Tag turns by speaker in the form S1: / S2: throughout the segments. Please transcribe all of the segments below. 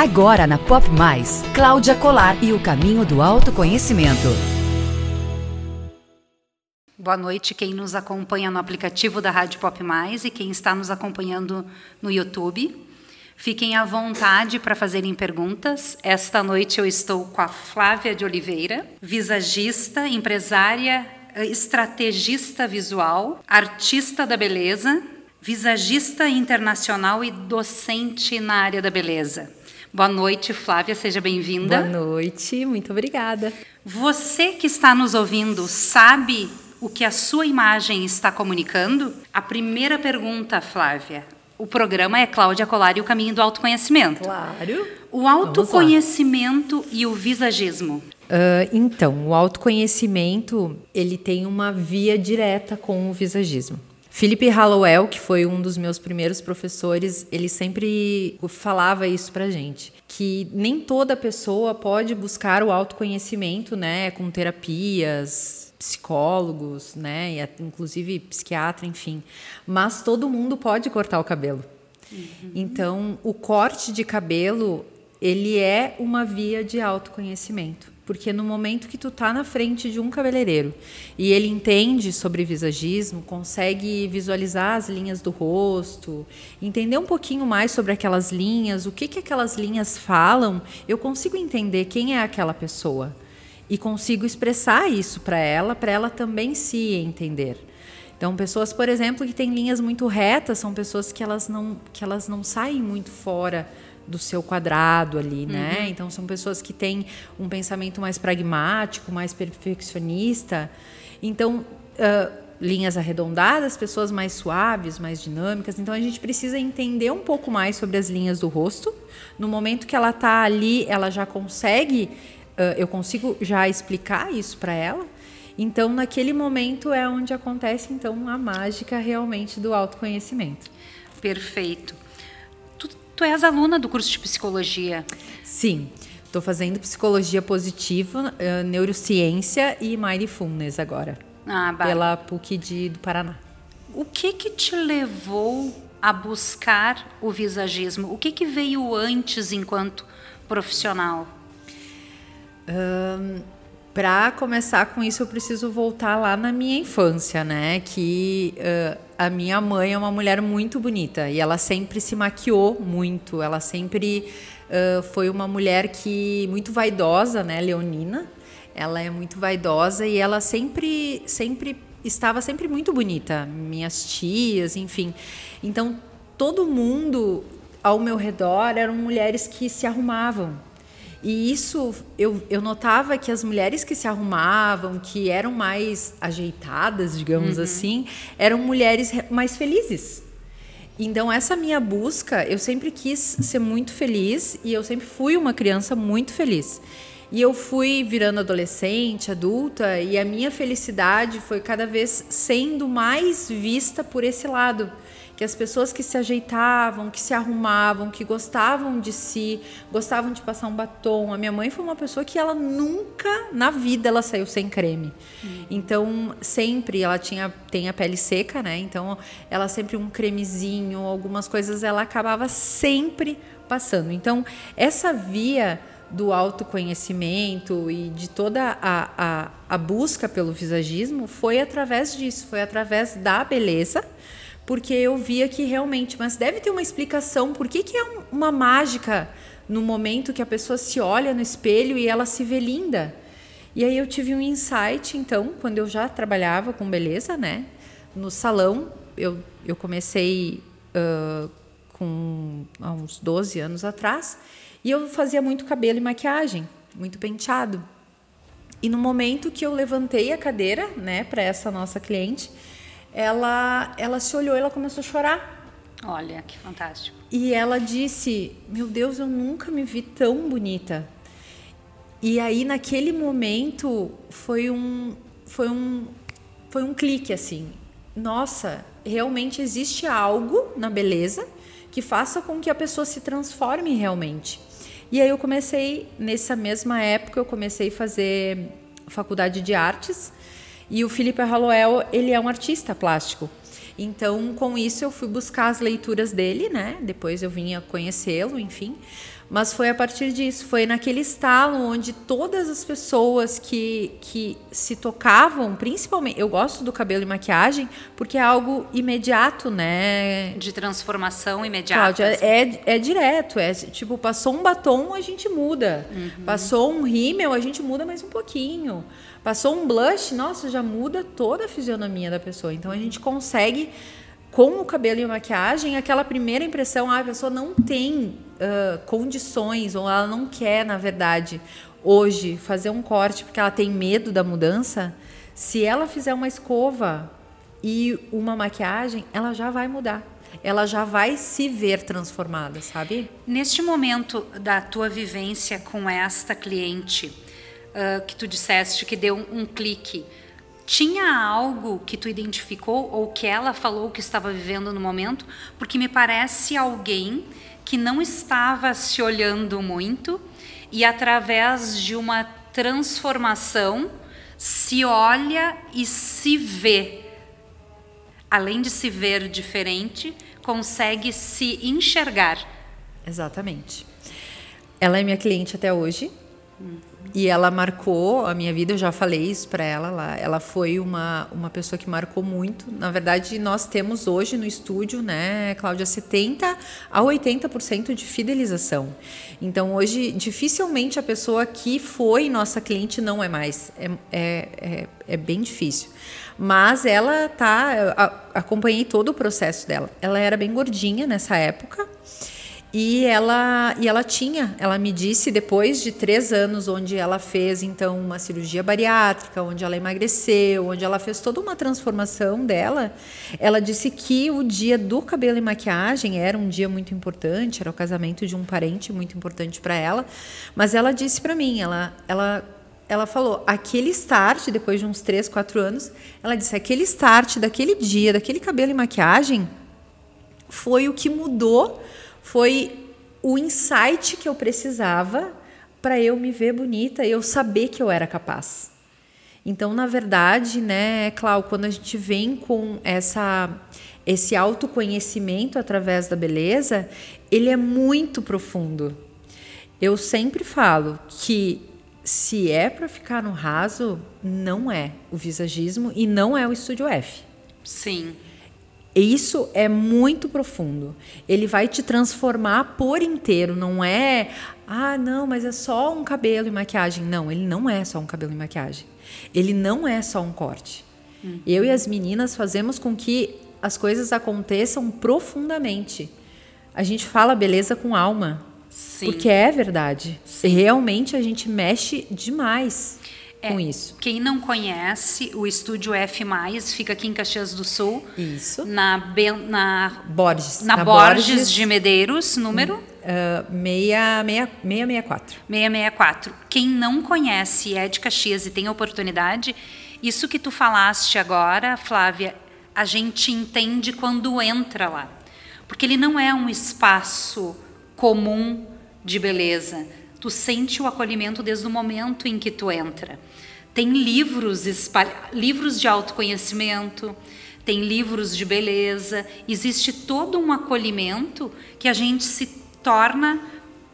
S1: Agora na Pop Mais, Cláudia Colar e o caminho do autoconhecimento.
S2: Boa noite, quem nos acompanha no aplicativo da Rádio Pop Mais e quem está nos acompanhando no YouTube. Fiquem à vontade para fazerem perguntas. Esta noite eu estou com a Flávia de Oliveira, visagista, empresária, estrategista visual, artista da beleza, visagista internacional e docente na área da beleza. Boa noite, Flávia, seja bem-vinda.
S3: Boa noite, muito obrigada.
S2: Você que está nos ouvindo sabe o que a sua imagem está comunicando? A primeira pergunta, Flávia. O programa é Cláudia Colar e o Caminho do Autoconhecimento.
S3: Claro.
S2: O autoconhecimento e o visagismo.
S3: Uh, então, o autoconhecimento ele tem uma via direta com o visagismo. Philip Hallowell, que foi um dos meus primeiros professores, ele sempre falava isso pra gente, que nem toda pessoa pode buscar o autoconhecimento, né, com terapias, psicólogos, né, e inclusive psiquiatra, enfim, mas todo mundo pode cortar o cabelo. Uhum. Então, o corte de cabelo, ele é uma via de autoconhecimento. Porque no momento que tu tá na frente de um cabeleireiro e ele entende sobre visagismo, consegue visualizar as linhas do rosto, entender um pouquinho mais sobre aquelas linhas, o que que aquelas linhas falam, eu consigo entender quem é aquela pessoa e consigo expressar isso para ela, para ela também se entender. Então, pessoas, por exemplo, que têm linhas muito retas, são pessoas que elas não que elas não saem muito fora do seu quadrado ali, né? Uhum. Então são pessoas que têm um pensamento mais pragmático, mais perfeccionista. Então uh, linhas arredondadas, pessoas mais suaves, mais dinâmicas. Então a gente precisa entender um pouco mais sobre as linhas do rosto. No momento que ela está ali, ela já consegue, uh, eu consigo já explicar isso para ela. Então naquele momento é onde acontece então a mágica realmente do autoconhecimento.
S2: Perfeito. Tu és aluna do curso de psicologia.
S3: Sim. Estou fazendo psicologia positiva, uh, neurociência e mindfulness agora. Ah, bah. Pela PUC de, do Paraná.
S2: O que que te levou a buscar o visagismo? O que que veio antes enquanto profissional?
S3: Um, para começar com isso, eu preciso voltar lá na minha infância, né? Que uh, a minha mãe é uma mulher muito bonita e ela sempre se maquiou muito. Ela sempre uh, foi uma mulher que muito vaidosa, né? Leonina. Ela é muito vaidosa e ela sempre, sempre estava sempre muito bonita. Minhas tias, enfim. Então todo mundo ao meu redor eram mulheres que se arrumavam e isso eu, eu notava que as mulheres que se arrumavam, que eram mais ajeitadas, digamos uhum. assim, eram mulheres mais felizes. Então, essa minha busca, eu sempre quis ser muito feliz e eu sempre fui uma criança muito feliz. E eu fui virando adolescente, adulta, e a minha felicidade foi cada vez sendo mais vista por esse lado que as pessoas que se ajeitavam, que se arrumavam, que gostavam de si, gostavam de passar um batom. A minha mãe foi uma pessoa que ela nunca na vida ela saiu sem creme. Uhum. Então, sempre ela tinha tem a pele seca, né? Então, ela sempre um cremezinho, algumas coisas ela acabava sempre passando. Então, essa via do autoconhecimento e de toda a, a, a busca pelo visagismo foi através disso, foi através da beleza porque eu via que realmente, mas deve ter uma explicação por que, que é um, uma mágica no momento que a pessoa se olha no espelho e ela se vê linda. E aí eu tive um insight, então, quando eu já trabalhava com beleza, né? No salão, eu, eu comecei uh, com há uns 12 anos atrás, e eu fazia muito cabelo e maquiagem, muito penteado. E no momento que eu levantei a cadeira, né, para essa nossa cliente, ela, ela se olhou e ela começou a chorar.
S2: Olha, que fantástico.
S3: E ela disse: Meu Deus, eu nunca me vi tão bonita. E aí, naquele momento, foi um, foi um, foi um clique assim. Nossa, realmente existe algo na beleza que faça com que a pessoa se transforme realmente. E aí eu comecei, nessa mesma época, eu comecei a fazer faculdade de artes e o Felipe Hallowell, ele é um artista plástico. Então, com isso, eu fui buscar as leituras dele, né? Depois eu vinha conhecê-lo, enfim. Mas foi a partir disso, foi naquele estalo onde todas as pessoas que, que se tocavam, principalmente, eu gosto do cabelo e maquiagem porque é algo imediato, né?
S2: De transformação imediata.
S3: Cláudia, é, é direto, é tipo, passou um batom, a gente muda. Uhum. Passou um rímel, a gente muda mais um pouquinho. Passou um blush, nossa, já muda toda a fisionomia da pessoa. Então a gente consegue com o cabelo e a maquiagem, aquela primeira impressão, ah, a pessoa não tem uh, condições, ou ela não quer, na verdade, hoje fazer um corte porque ela tem medo da mudança, se ela fizer uma escova e uma maquiagem, ela já vai mudar. Ela já vai se ver transformada, sabe?
S2: Neste momento da tua vivência com esta cliente, uh, que tu disseste que deu um, um clique, tinha algo que tu identificou ou que ela falou que estava vivendo no momento? Porque me parece alguém que não estava se olhando muito e através de uma transformação se olha e se vê. Além de se ver diferente, consegue se enxergar.
S3: Exatamente. Ela é minha cliente até hoje. Hum. E ela marcou a minha vida, eu já falei isso para ela lá. Ela foi uma, uma pessoa que marcou muito. Na verdade, nós temos hoje no estúdio, né, Cláudia, 70 a 80% de fidelização. Então, hoje, dificilmente a pessoa que foi nossa cliente não é mais. É, é, é, é bem difícil. Mas ela tá. acompanhei todo o processo dela. Ela era bem gordinha nessa época. E ela, e ela tinha, ela me disse depois de três anos, onde ela fez então uma cirurgia bariátrica, onde ela emagreceu, onde ela fez toda uma transformação dela. Ela disse que o dia do cabelo e maquiagem era um dia muito importante, era o casamento de um parente muito importante para ela. Mas ela disse para mim, ela, ela, ela falou, aquele start depois de uns três, quatro anos, ela disse aquele start daquele dia, daquele cabelo e maquiagem, foi o que mudou foi o insight que eu precisava para eu me ver bonita e eu saber que eu era capaz. Então, na verdade, né, Clau, quando a gente vem com essa esse autoconhecimento através da beleza, ele é muito profundo. Eu sempre falo que se é para ficar no raso, não é o visagismo e não é o estúdio F.
S2: Sim.
S3: Isso é muito profundo. Ele vai te transformar por inteiro. Não é, ah, não, mas é só um cabelo e maquiagem. Não, ele não é só um cabelo e maquiagem. Ele não é só um corte. Uhum. Eu e as meninas fazemos com que as coisas aconteçam profundamente. A gente fala beleza com alma. Sim. Porque é verdade. Sim. Realmente a gente mexe demais é, com isso.
S2: Quem não conhece, o estúdio F+, fica aqui em Caxias do Sul.
S3: Isso.
S2: Na, na
S3: Borges.
S2: Na, na Borges, Borges, de Medeiros, número?
S3: Uh, 664.
S2: 664. Quem não conhece é de Caxias e tem oportunidade, isso que tu falaste agora, Flávia, a gente entende quando entra lá. Porque ele não é um espaço comum de beleza. Tu sente o acolhimento desde o momento em que tu entra. Tem livros, livros de autoconhecimento, tem livros de beleza, existe todo um acolhimento que a gente se torna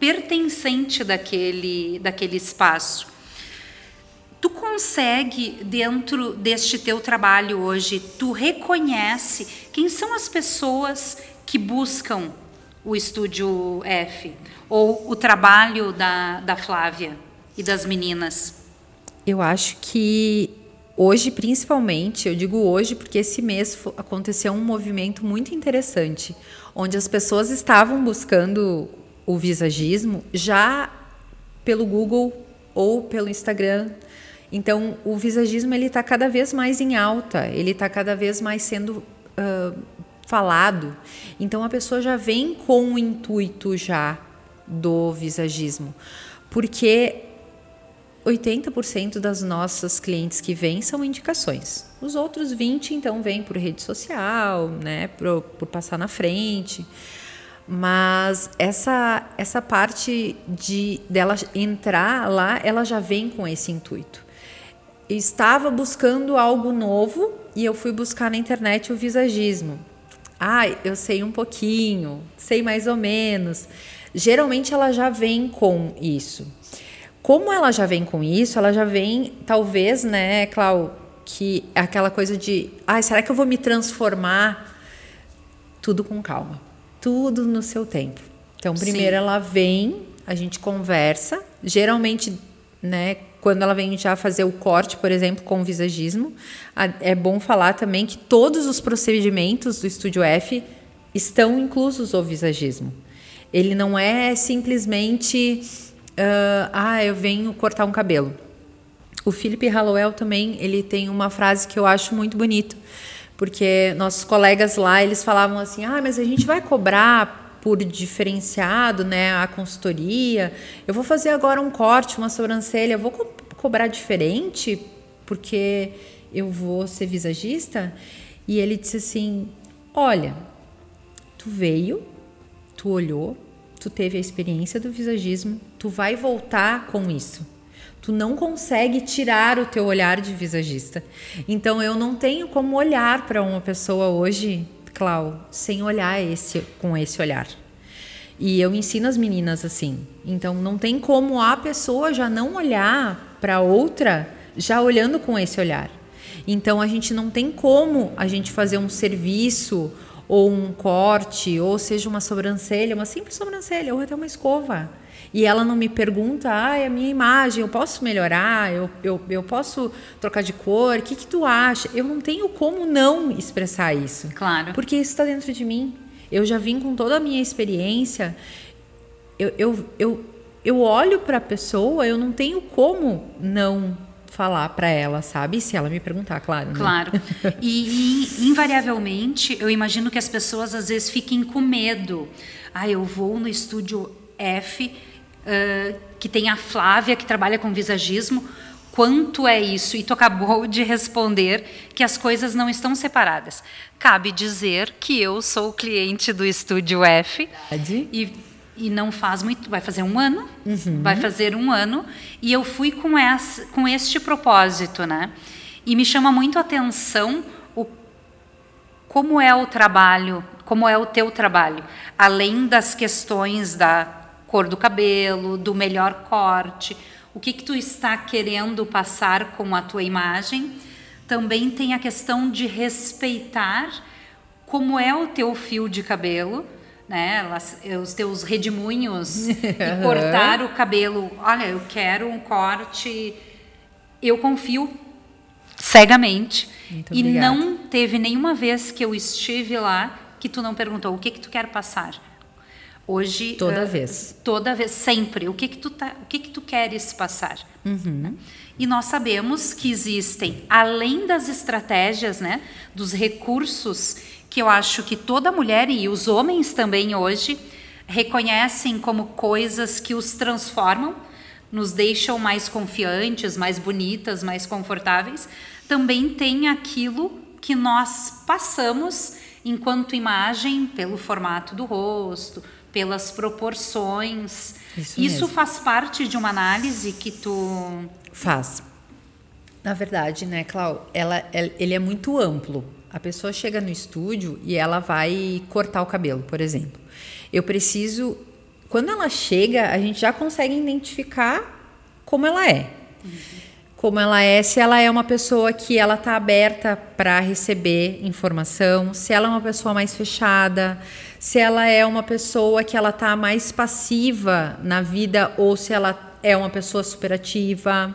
S2: pertencente daquele, daquele espaço. Tu consegue, dentro deste teu trabalho hoje, tu reconhece quem são as pessoas que buscam o Estúdio F ou o trabalho da, da Flávia e das meninas?
S3: Eu acho que hoje, principalmente, eu digo hoje porque esse mês aconteceu um movimento muito interessante, onde as pessoas estavam buscando o visagismo já pelo Google ou pelo Instagram. Então, o visagismo ele está cada vez mais em alta, ele está cada vez mais sendo uh, falado. Então, a pessoa já vem com o intuito já do visagismo, porque 80% das nossas clientes que vêm são indicações. Os outros 20 então vêm por rede social, né, por, por passar na frente. Mas essa essa parte de dela entrar lá, ela já vem com esse intuito. estava buscando algo novo e eu fui buscar na internet o visagismo. Ah, eu sei um pouquinho, sei mais ou menos. Geralmente ela já vem com isso. Como ela já vem com isso, ela já vem, talvez, né, Clau, que é aquela coisa de, ah, será que eu vou me transformar? Tudo com calma, tudo no seu tempo. Então, primeiro Sim. ela vem, a gente conversa, geralmente, né, quando ela vem já fazer o corte, por exemplo, com o visagismo, é bom falar também que todos os procedimentos do Estúdio F estão inclusos o visagismo. Ele não é simplesmente, uh, ah, eu venho cortar um cabelo. O Philip Hallowell também, ele tem uma frase que eu acho muito bonito, porque nossos colegas lá, eles falavam assim, ah, mas a gente vai cobrar por diferenciado, né, a consultoria. Eu vou fazer agora um corte, uma sobrancelha, eu vou co cobrar diferente porque eu vou ser visagista? E ele disse assim: "Olha, tu veio, tu olhou, tu teve a experiência do visagismo, tu vai voltar com isso. Tu não consegue tirar o teu olhar de visagista. Então eu não tenho como olhar para uma pessoa hoje Clau, sem olhar esse com esse olhar. E eu ensino as meninas assim. Então não tem como a pessoa já não olhar para outra já olhando com esse olhar. Então a gente não tem como a gente fazer um serviço ou um corte, ou seja uma sobrancelha, uma simples sobrancelha, ou até uma escova e ela não me pergunta, ah, é a minha imagem, eu posso melhorar, eu, eu, eu posso trocar de cor, o que, que tu acha? Eu não tenho como não expressar isso.
S2: Claro.
S3: Porque isso está dentro de mim. Eu já vim com toda a minha experiência. Eu, eu, eu, eu olho para a pessoa, eu não tenho como não falar para ela, sabe? Se ela me perguntar, claro. Né?
S2: Claro. E, e, invariavelmente, eu imagino que as pessoas às vezes fiquem com medo. Ah, eu vou no estúdio F uh, que tem a Flávia, que trabalha com visagismo. Quanto é isso? E tu acabou de responder que as coisas não estão separadas. Cabe dizer que eu sou cliente do Estúdio F. E, e não faz muito, vai fazer um ano, uhum. vai fazer um ano, e eu fui com, essa, com este propósito, né? E me chama muito a atenção o, como é o trabalho, como é o teu trabalho, além das questões da cor do cabelo, do melhor corte, o que, que tu está querendo passar com a tua imagem. Também tem a questão de respeitar como é o teu fio de cabelo, né? Os teus redemoinhos e cortar o cabelo. Olha, eu quero um corte. Eu confio cegamente. Muito e obrigada. não teve nenhuma vez que eu estive lá que tu não perguntou o que que tu quer passar. Hoje
S3: toda uh, vez,
S2: toda vez, sempre. O que que tu tá, o que que tu queres passar?
S3: Uhum.
S2: E nós sabemos que existem, além das estratégias, né, dos recursos que eu acho que toda mulher e os homens também hoje reconhecem como coisas que os transformam, nos deixam mais confiantes, mais bonitas, mais confortáveis. Também tem aquilo que nós passamos enquanto imagem pelo formato do rosto, pelas proporções. Isso, Isso faz parte de uma análise que tu
S3: faz. Na verdade, né, Clau, ela, ele é muito amplo. A pessoa chega no estúdio e ela vai cortar o cabelo, por exemplo. Eu preciso, quando ela chega, a gente já consegue identificar como ela é. Como ela é, se ela é uma pessoa que ela está aberta para receber informação, se ela é uma pessoa mais fechada, se ela é uma pessoa que ela está mais passiva na vida ou se ela é uma pessoa superativa.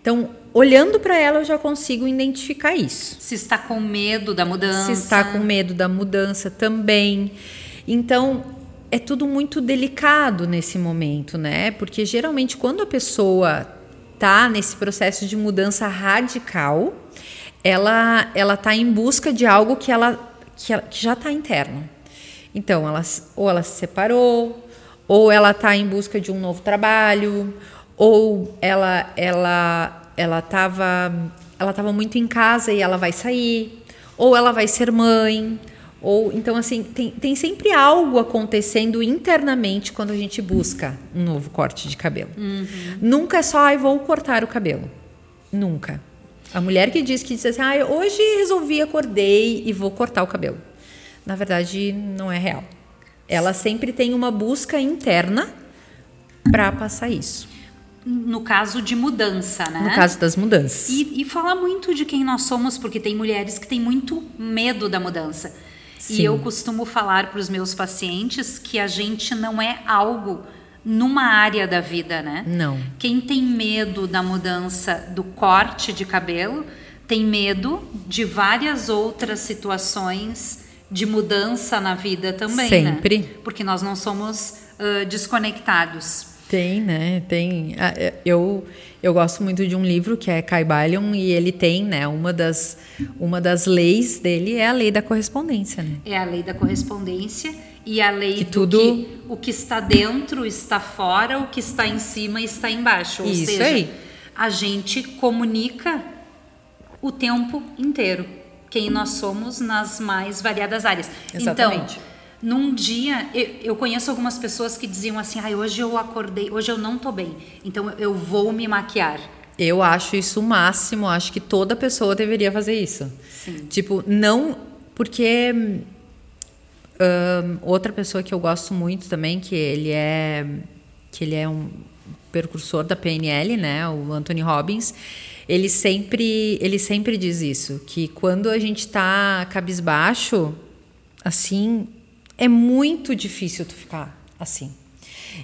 S3: Então, olhando para ela, eu já consigo identificar isso.
S2: Se está com medo da mudança.
S3: Se está com medo da mudança também. Então, é tudo muito delicado nesse momento, né? Porque geralmente quando a pessoa tá nesse processo de mudança radical, ela ela tá em busca de algo que ela que, ela, que já está interno. Então, ela, ou ela se separou, ou ela está em busca de um novo trabalho, ou ela ela ela estava ela tava muito em casa e ela vai sair, ou ela vai ser mãe, ou então assim, tem, tem sempre algo acontecendo internamente quando a gente busca um novo corte de cabelo.
S2: Uhum.
S3: Nunca é só, ai, vou cortar o cabelo. Nunca. A mulher que diz que diz assim, ah, hoje resolvi, acordei e vou cortar o cabelo. Na verdade, não é real. Ela sempre tem uma busca interna para passar isso.
S2: No caso de mudança, né?
S3: No caso das mudanças.
S2: E, e fala muito de quem nós somos, porque tem mulheres que têm muito medo da mudança.
S3: Sim.
S2: E eu costumo falar para os meus pacientes que a gente não é algo numa área da vida, né?
S3: Não.
S2: Quem tem medo da mudança do corte de cabelo tem medo de várias outras situações de mudança na vida também,
S3: Sempre.
S2: né? Porque nós não somos uh, desconectados.
S3: Tem, né? Tem. É, Eu, eu gosto muito de um livro que é Caibalion e ele tem, né? Uma das, uma das leis dele é a lei da correspondência, né?
S2: É a lei da correspondência e a lei
S3: Que
S2: do
S3: tudo-
S2: que o que está dentro está fora, o que está em cima está embaixo. Ou
S3: Isso
S2: seja,
S3: aí.
S2: a gente comunica o tempo inteiro quem nós somos nas mais variadas áreas.
S3: Exatamente.
S2: Então, num dia, eu, eu conheço algumas pessoas que diziam assim: "Ai, hoje eu acordei, hoje eu não tô bem, então eu vou me maquiar".
S3: Eu acho isso o máximo, acho que toda pessoa deveria fazer isso.
S2: Sim.
S3: Tipo, não. Porque. hum, outra pessoa que eu gosto muito também, que ele é. Que ele é um precursor da PNL, né? O Anthony Robbins. Ele sempre, ele sempre diz isso, que quando a gente tá cabisbaixo, assim, é muito difícil tu ficar assim.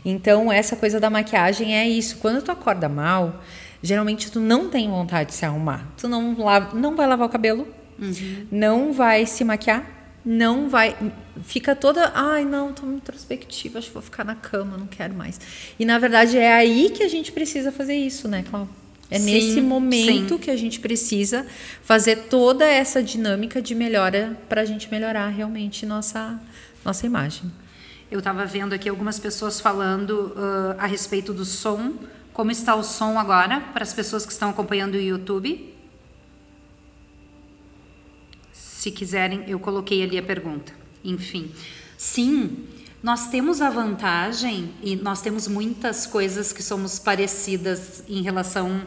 S3: Então, essa coisa da maquiagem é isso. Quando tu acorda mal, geralmente tu não tem vontade de se arrumar. Tu não, lava, não vai lavar o cabelo, não vai se maquiar, não vai. Fica toda. Ai, não, tô muito introspectiva, acho que vou ficar na cama, não quero mais. E na verdade é aí que a gente precisa fazer isso, né, Cláudia? É
S2: Sim,
S3: nesse momento
S2: sim.
S3: que a gente precisa fazer toda essa dinâmica de melhora para a gente melhorar realmente nossa, nossa imagem.
S2: Eu estava vendo aqui algumas pessoas falando ah, a respeito do som. Como está o som agora para as pessoas que estão acompanhando o YouTube? Se quiserem, eu coloquei ali a pergunta. Enfim, sim, nós temos a vantagem e nós temos muitas coisas que somos parecidas em relação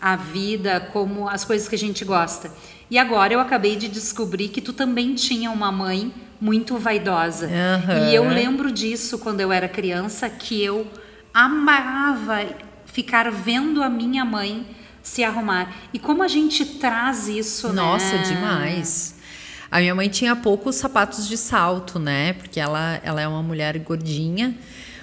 S2: à vida, como as coisas que a gente gosta. E agora eu acabei de descobrir que tu também tinha uma mãe muito vaidosa.
S3: Aham.
S2: E eu lembro disso quando eu era criança, que eu amava ficar vendo a minha mãe se arrumar. E como a gente traz isso,
S3: Nossa,
S2: né?
S3: demais. A minha mãe tinha poucos sapatos de salto, né? Porque ela, ela é uma mulher gordinha,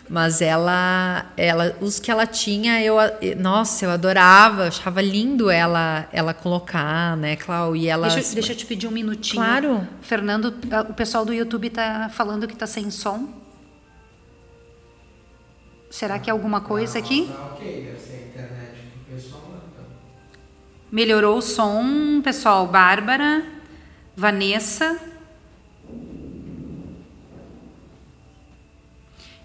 S3: mas ela, ela, os que ela tinha, eu, nossa, eu adorava, achava lindo ela, ela colocar, né, Clau? E ela,
S2: Deixa, deixa eu te pedir um minutinho.
S3: Claro.
S2: Fernando, ah, o pessoal do YouTube tá falando que tá sem som. Será que é alguma coisa aqui?
S4: Tá ok, deve ser a internet do pessoal lá, então.
S2: Melhorou o som, pessoal. Bárbara, Vanessa.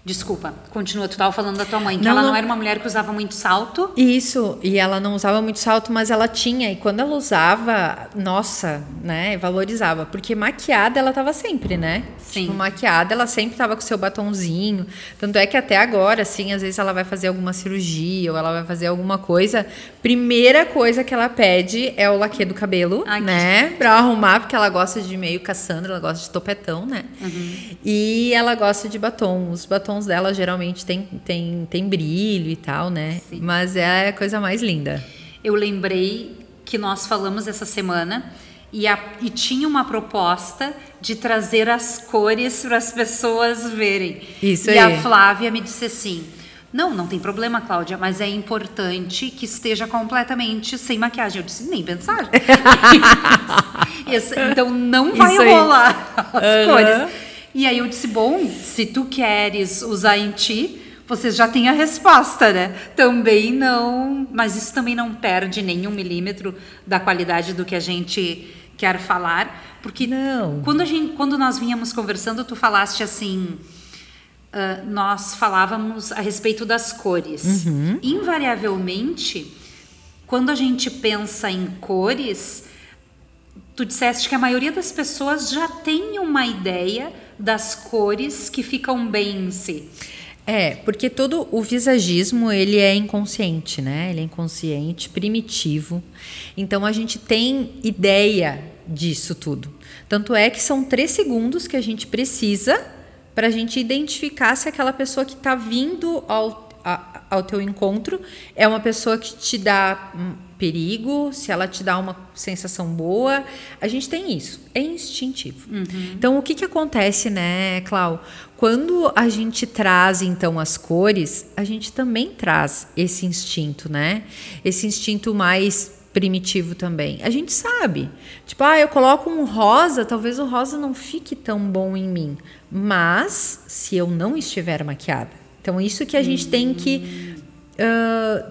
S2: Desculpa, continua. Tu estava falando da tua mãe, que
S3: Não,
S2: ela não
S3: não.
S2: era uma mulher que usava muito salto.
S3: Isso, e ela não usava muito salto, mas ela tinha, e quando ela usava, nossa, né, valorizava, porque maquiada ela tava sempre, né?
S2: Sim.
S3: Tipo, maquiada ela sempre tava com seu batonzinho, tanto é que até agora, assim, às vezes ela vai fazer alguma cirurgia ou ela vai fazer alguma coisa, primeira coisa que ela pede é o laque do cabelo,
S2: Ai, que-
S3: né, pra arrumar, porque ela gosta de meio Cassandra, ela gosta de topetão, né?
S2: Uhum.
S3: E ela gosta de batom, os batons dela geralmente tem, tem, tem brilho e tal, né?
S2: Sim.
S3: Mas é a coisa mais linda.
S2: Eu lembrei que nós falamos essa semana e, a- e tinha uma proposta de trazer as cores para as pessoas verem.
S3: Isso
S2: e
S3: aí.
S2: a Flávia me disse assim: Não, não tem problema, Cláudia, mas é importante que esteja completamente sem maquiagem. Eu disse: Nem pensar. Esse- então não vai
S3: Isso aí.
S2: rolar as
S3: Aham.
S2: cores. E aí eu disse: Bom, se tu queres usar em ti. Você já tem a resposta, né? Também não. Mas isso também não perde nenhum milímetro da qualidade do que a gente quer falar. Porque
S3: Não.
S2: Quando, a gente, quando nós vínhamos conversando, tu falaste assim. ah, nós falávamos a respeito das cores. Invariavelmente, quando a gente pensa em cores, tu disseste que a maioria das pessoas já tem uma ideia das cores que ficam bem em si.
S3: É, porque todo o visagismo, ele é inconsciente, né? Ele é inconsciente, primitivo. Então, a gente tem ideia disso tudo. Tanto é que são três segundos que a gente precisa para a gente identificar se aquela pessoa que está vindo ao, a, ao teu encontro é uma pessoa que te dá hum, perigo, se ela te dá uma sensação boa. A gente tem isso, é instintivo. Então, o que, que acontece, né, Clau? Quando a gente traz, então, as cores, a gente também traz esse instinto, né? Esse instinto mais primitivo também. A gente sabe. Tipo, ah, eu coloco um rosa, talvez o rosa não fique tão bom em mim. Mas, se eu não estiver maquiada. Então, isso que a gente tem que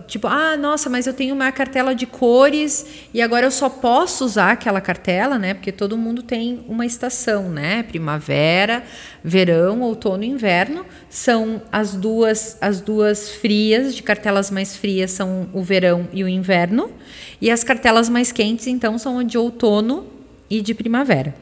S3: Tipo, ah, nossa, mas eu tenho uma cartela de cores e agora eu só posso usar aquela cartela, né? Porque todo mundo tem uma estação, né? Primavera, verão, outono e inverno são as duas as duas frias, de cartelas mais frias são o verão e o inverno, e as cartelas mais quentes então são de outono e de primavera.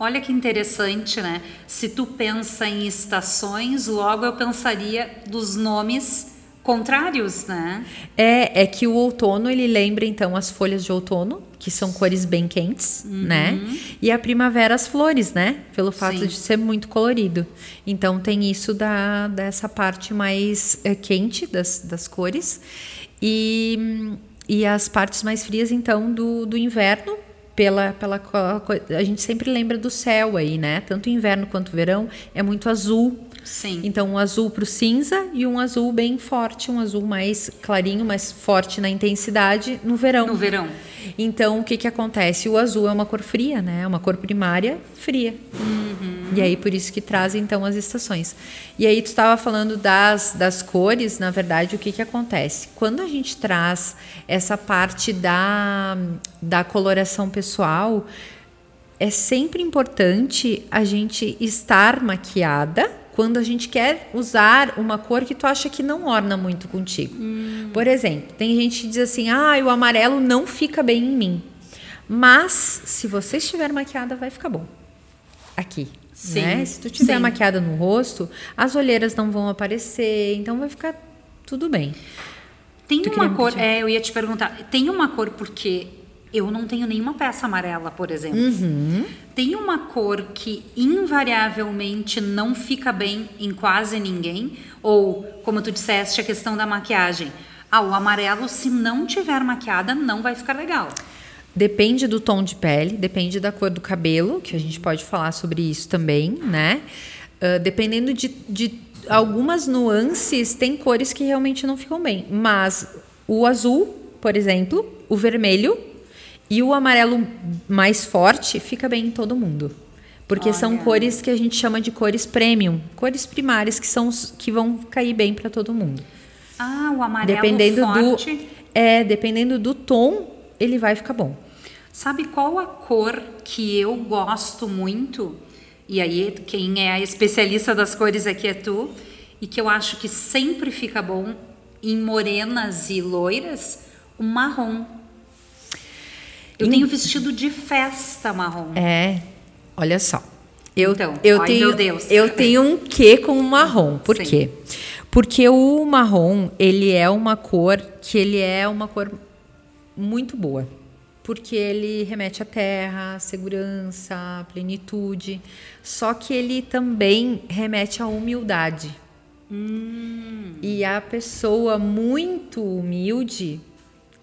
S2: Olha que interessante, né? Se tu pensa em estações, logo eu pensaria dos nomes contrários, né?
S3: É, é que o outono ele lembra então as folhas de outono, que são cores bem quentes, né? E a primavera as flores, né? Pelo fato
S2: Sim.
S3: de ser muito colorido. Então tem isso da, dessa parte mais eh, quente das, das cores. E, e as partes mais frias, então, do, do inverno. Pela, pela a gente sempre lembra do céu aí, né? Tanto inverno quanto verão é muito azul,
S2: Sim.
S3: então, um azul para o cinza e um azul bem forte, um azul mais clarinho, mais forte na intensidade no verão.
S2: No verão.
S3: Então, o que, que acontece? O azul é uma cor fria, né? É uma cor primária fria. E aí, por isso que traz, então, as estações. E aí, tu estava falando das, das cores, na verdade, o que, que acontece? Quando a gente traz essa parte da, da coloração pessoal, é sempre importante a gente estar maquiada quando a gente quer usar uma cor que tu acha que não orna muito contigo. Por exemplo, tem gente que diz assim: ah, o amarelo não fica bem em mim. Mas, se você estiver maquiada, vai ficar bom. Aqui.
S2: Sim,
S3: né? Se tu tiver
S2: sim.
S3: maquiada no rosto, as olheiras não vão aparecer, então vai ficar tudo bem.
S2: Tem
S3: Tu
S2: uma cor, é, eu ia te perguntar, tem uma cor porque eu não tenho nenhuma peça amarela, por exemplo.
S3: Uhum.
S2: Tem uma cor que invariavelmente não fica bem em quase ninguém? Ou, como tu disseste, a questão da maquiagem. Ah, o amarelo, se não tiver maquiada, não vai ficar legal.
S3: Depende do tom de pele, depende da cor do cabelo, que a gente pode falar sobre isso também, né? Ah, dependendo de, de algumas nuances, tem cores que realmente não ficam bem. Mas o azul, por exemplo, o vermelho e o amarelo mais forte fica bem em todo mundo. Porque são
S2: Olha.
S3: cores que a gente chama de cores premium, cores primárias que são que vão cair bem para todo mundo.
S2: Ah, o amarelo
S3: dependendo
S2: forte.
S3: do é, dependendo do tom, ele vai ficar bom.
S2: Sabe qual a cor que eu gosto muito? E aí, quem é a especialista das cores aqui é tu. E que eu acho que sempre fica bom em morenas e loiras, o marrom. Eu tenho vestido de festa marrom.
S3: É, olha só. Eu,
S2: Então,
S3: eu
S2: ai,
S3: tenho,
S2: meu Deus.
S3: eu tenho um quê com o marrom. Por
S2: Sim.
S3: quê? Porque o marrom, ele é uma cor que ele é uma cor muito boa. Porque ele remete à terra, à segurança, à plenitude. Só que ele também remete à humildade. E a pessoa muito humilde,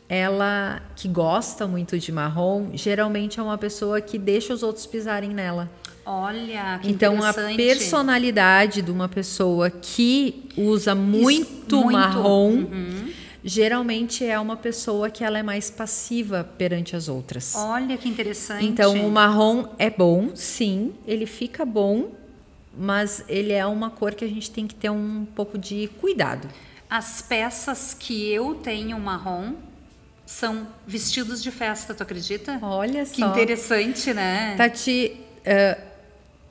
S3: ela que gosta muito de marrom, geralmente é uma pessoa que deixa os outros pisarem nela.
S2: Olha, que
S3: Então a personalidade de uma pessoa que usa muito,
S2: muito.
S3: marrom,
S2: Uhum.
S3: geralmente é uma pessoa que ela é mais passiva perante as outras.
S2: Olha que interessante.
S3: Então o marrom é bom, sim, ele fica bom, mas ele é uma cor que a gente tem que ter um pouco de cuidado.
S2: As peças que eu tenho marrom são vestidos de festa, tu acredita?
S3: Olha
S2: Que
S3: só.
S2: interessante, né?
S3: Tati, eh,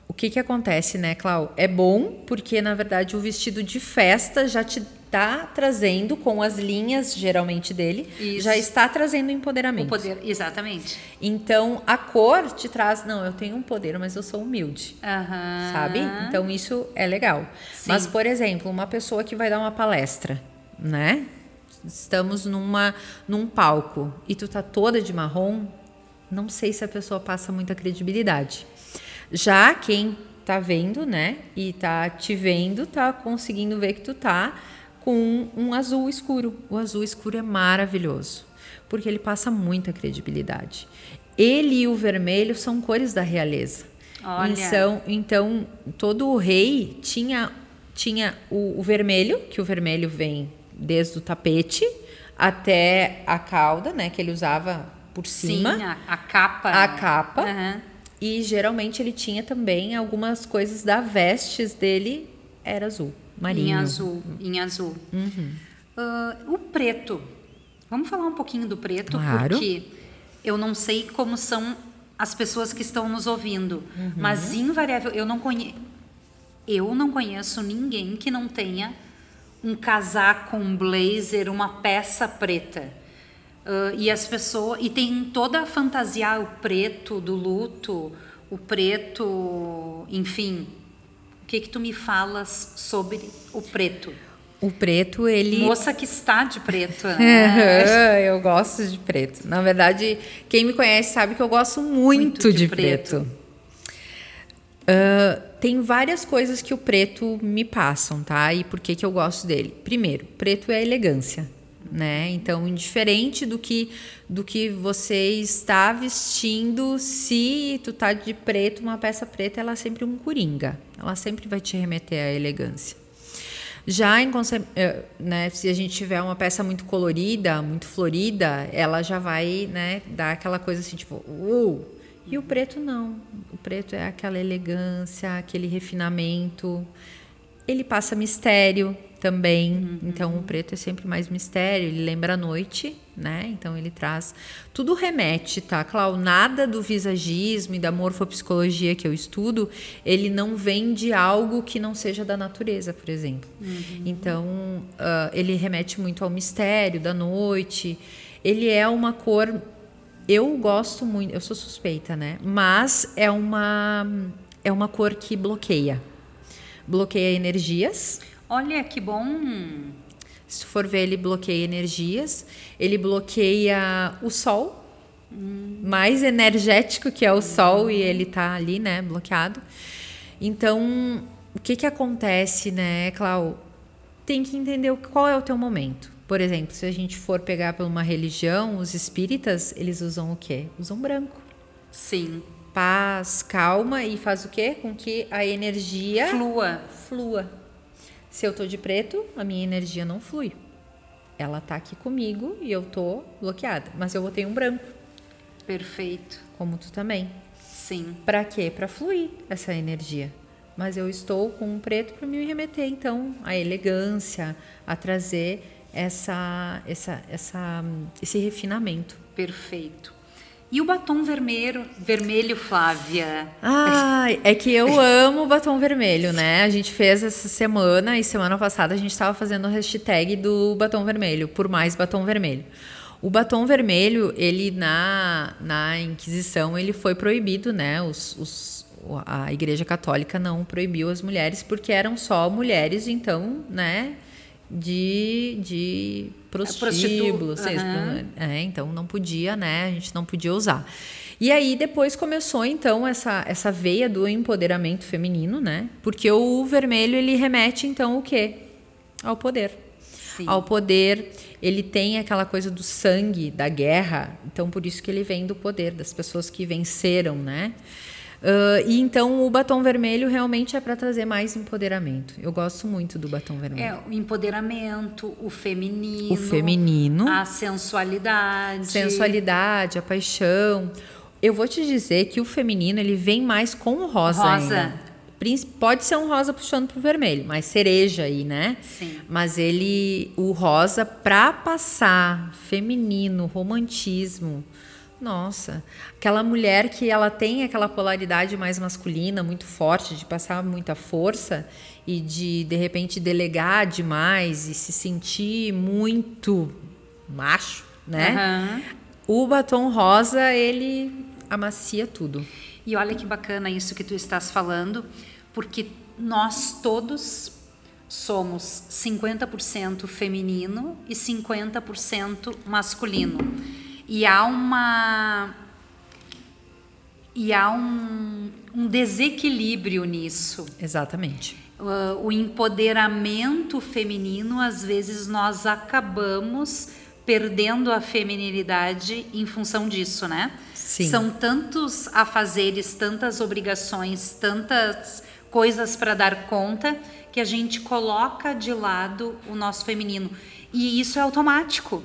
S3: o que que acontece, né, Clau? É bom porque, na verdade, o vestido de festa já te está trazendo com as linhas geralmente dele,
S2: Isso.
S3: já está trazendo
S2: O
S3: empoderamento.
S2: poder, exatamente.
S3: Então a cor te traz, não, eu tenho um poder, mas eu sou humilde.
S2: Aham.
S3: Sabe? Então isso é legal.
S2: Sim.
S3: Mas, por exemplo, uma pessoa que vai dar uma palestra, né? Estamos numa, num palco e tu tá toda de marrom, não sei se a pessoa passa muita credibilidade. Já quem tá vendo, né? E tá te vendo, tá conseguindo ver que tu tá com um azul escuro. O azul escuro é maravilhoso, porque ele passa muita credibilidade. Ele e o vermelho são cores da realeza.
S2: Olha.
S3: Então, então, todo o rei tinha, tinha o, o vermelho, que o vermelho vem desde o tapete até a cauda, né? Que ele usava por cima.
S2: Sim, a, a capa.
S3: A capa.
S2: Aham.
S3: E geralmente ele tinha também algumas coisas da vestes dele era azul, marinho.
S2: Em azul, em azul.
S3: Uhum.
S2: Ah, o preto. Vamos falar um pouquinho do preto,
S3: Claro.
S2: porque eu não sei como são as pessoas que estão nos ouvindo,
S3: Uhum.
S2: mas invariável, eu não conheço, eu não conheço ninguém que não tenha um casaco, um blazer, uma peça preta. Ah, e as pessoas e tem toda a fantasia, o preto do luto, o preto, enfim. O que que tu me falas sobre o preto?
S3: O preto, ele.
S2: Moça que está de preto, né?
S3: Aham, eu gosto de preto. Na verdade, quem me conhece sabe que eu gosto muito,
S2: Muito de
S3: de,
S2: preto.
S3: preto. Ah, tem várias coisas que o preto me passam, tá? E por que, que eu gosto dele? Primeiro, preto é elegância, né? Então, indiferente do que do que você está vestindo, se tu tá de preto, uma peça preta, ela é sempre um coringa. Ela sempre vai te remeter à elegância. Já em eh, né, se a gente tiver uma peça muito colorida, muito florida, ela já vai né, dar aquela coisa assim, tipo, uh! E o preto não. O preto é aquela elegância, aquele refinamento. Ele passa mistério também. Então o preto é sempre mais mistério. Ele lembra a noite, né? Então ele traz. Tudo remete, tá, Clau? Nada do visagismo e da morfopsicologia que eu estudo, ele não vem de algo que não seja da natureza, por exemplo. Então ah, ele remete muito ao mistério da noite. Ele é uma cor. Eu gosto muito, eu sou suspeita, né? Mas é uma é uma cor que bloqueia. Bloqueia energias.
S2: Olha que bom.
S3: Se for ver, ele bloqueia energias, ele bloqueia o sol, mais energético que é o sol e ele tá ali, né, bloqueado. Então, o que que acontece, né, Clau? Tem que entender qual é o teu momento. Por exemplo, se a gente for pegar por uma religião, os espíritas, eles usam o quê? Usam branco.
S2: Sim.
S3: Paz, calma e faz o quê? Com que a energia
S2: Flua.
S3: flua. Se eu tô de preto, a minha energia não flui. Ela tá aqui comigo e eu tô bloqueada. Mas eu botei um branco,
S2: Perfeito.
S3: como tu também.
S2: Sim.
S3: Pra quê? Pra fluir essa energia. Mas eu estou com um preto para me remeter, então, à elegância, a trazer essa, essa, essa, esse refinamento.
S2: Perfeito. E o batom vermelho, vermelho, Flávia?
S3: Ah, é que eu amo batom vermelho, né? A gente fez essa semana e semana passada a gente estava fazendo o hashtag do batom vermelho, por mais batom vermelho. O batom vermelho, ele na, na Inquisição, ele foi proibido, né? Os, os, a Igreja Católica não proibiu as mulheres porque eram só mulheres, então, né? De, de prostíbulo,
S2: prostitu-
S3: seja,
S2: aham.
S3: é, então não podia, né? A gente não podia usar. E aí depois começou então essa, essa veia do empoderamento feminino, né? Porque o vermelho ele remete então o quê? Ao poder.
S2: Sim.
S3: Ao poder, ele tem aquela coisa do sangue, da guerra, então por isso que ele vem do poder das pessoas que venceram, né? Ah, e então o batom vermelho realmente é para trazer mais empoderamento. Eu gosto muito do batom vermelho.
S2: É o empoderamento, o feminino.
S3: O feminino.
S2: A sensualidade.
S3: sensualidade, a paixão. Eu vou te dizer que o feminino ele vem mais com o rosa,
S2: Rosa.
S3: ainda. Pode ser um rosa puxando pro vermelho, mas cereja aí, né?
S2: Sim.
S3: Mas ele, o rosa pra passar feminino, romantismo. Nossa, aquela mulher que ela tem aquela polaridade mais masculina, muito forte, de passar muita força, e de de repente delegar demais e se sentir muito macho, né?
S2: Aham.
S3: O batom rosa, ele amacia tudo.
S2: E olha que bacana isso que tu estás falando, porque nós todos somos 50% feminino e 50% masculino. E há uma e há um, um desequilíbrio nisso.
S3: Exatamente.
S2: Uh, o empoderamento feminino, às vezes nós acabamos perdendo a feminilidade em função disso, né?
S3: Sim.
S2: São tantos afazeres, tantas obrigações, tantas coisas para dar conta que a gente coloca de lado o nosso feminino. E isso é automático.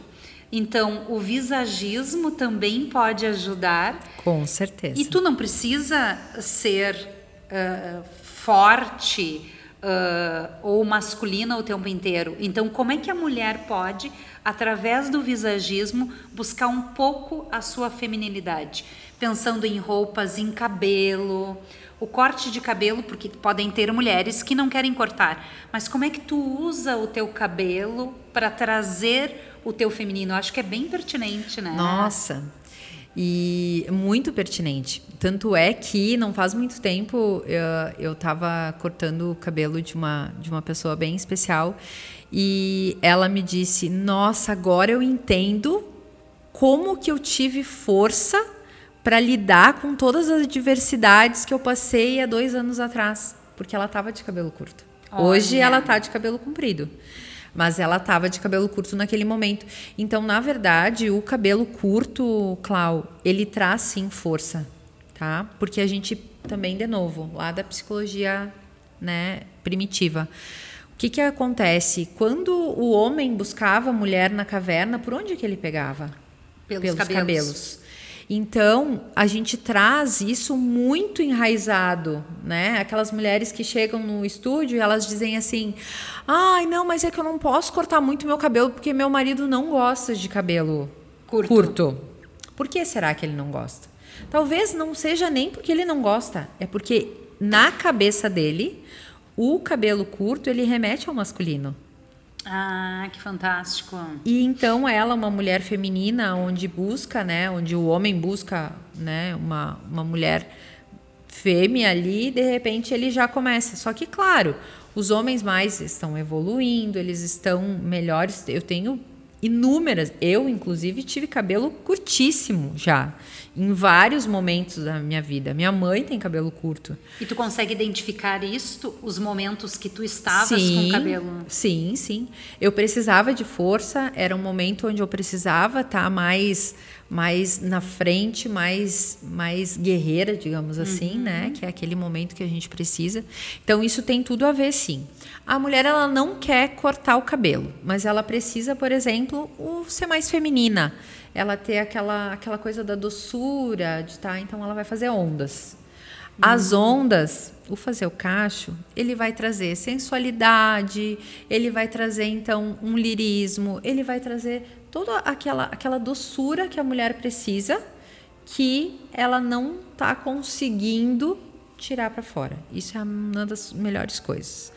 S2: Então, o visagismo também pode ajudar
S3: Com certeza.
S2: e tu não precisa ser ah, forte ah, ou masculina o tempo inteiro. Então, como é que a mulher pode, através do visagismo, buscar um pouco a sua feminilidade? Pensando em roupas, em cabelo, o corte de cabelo, porque podem ter mulheres que não querem cortar. Mas como é que tu usa o teu cabelo para trazer o teu feminino? Eu acho que é bem pertinente, né?
S3: Nossa, e muito pertinente. Tanto é que não faz muito tempo eu, eu tava cortando o cabelo de uma, de uma pessoa bem especial e ela me disse: Nossa, agora eu entendo como que eu tive força para lidar com todas as adversidades que eu passei há dois anos atrás, porque ela estava de cabelo curto. Hoje
S2: Olha.
S3: ela tá de cabelo comprido. Mas ela estava de cabelo curto naquele momento. Então, na verdade, o cabelo curto, Clau, ele traz sim força, tá? Porque a gente também, de novo, lá da psicologia né, primitiva. O que, que acontece? Quando o homem buscava a mulher na caverna, por onde que ele pegava?
S2: Pelos cabelos.
S3: Então, a gente traz isso muito enraizado, né? Aquelas mulheres que chegam no estúdio e elas dizem assim: ai, não, mas é que eu não posso cortar muito meu cabelo porque meu marido não gosta de cabelo
S2: Curto.
S3: curto. Por que será que ele não gosta? Talvez não seja nem porque ele não gosta, é porque na cabeça dele, o cabelo curto ele remete ao masculino.
S2: Ah, que fantástico.
S3: E então ela, uma mulher feminina, onde busca, né, onde o homem busca, né, uma, uma mulher fêmea ali, de repente ele já começa. Só que, claro, os homens mais estão evoluindo, eles estão melhores. Eu tenho inúmeras, eu inclusive tive cabelo curtíssimo já, em vários momentos da minha vida. Minha mãe tem cabelo curto.
S2: E tu consegue identificar isto, os momentos que tu estavas com o cabelo?
S3: Sim, sim. Eu precisava de força, era um momento onde eu precisava estar mais mais na frente, mais mais guerreira, digamos assim, né? Que é aquele momento que a gente precisa. Então isso tem tudo a ver, sim. A mulher ela não quer cortar o cabelo, mas ela precisa, por exemplo, ser mais feminina. Ela ter aquela aquela coisa da doçura, de tá, então ela vai fazer ondas. As ondas, o fazer o cacho, ele vai trazer sensualidade, ele vai trazer então um lirismo, ele vai trazer toda aquela aquela doçura que a mulher precisa, que ela não está conseguindo tirar para fora. Isso é uma das melhores coisas.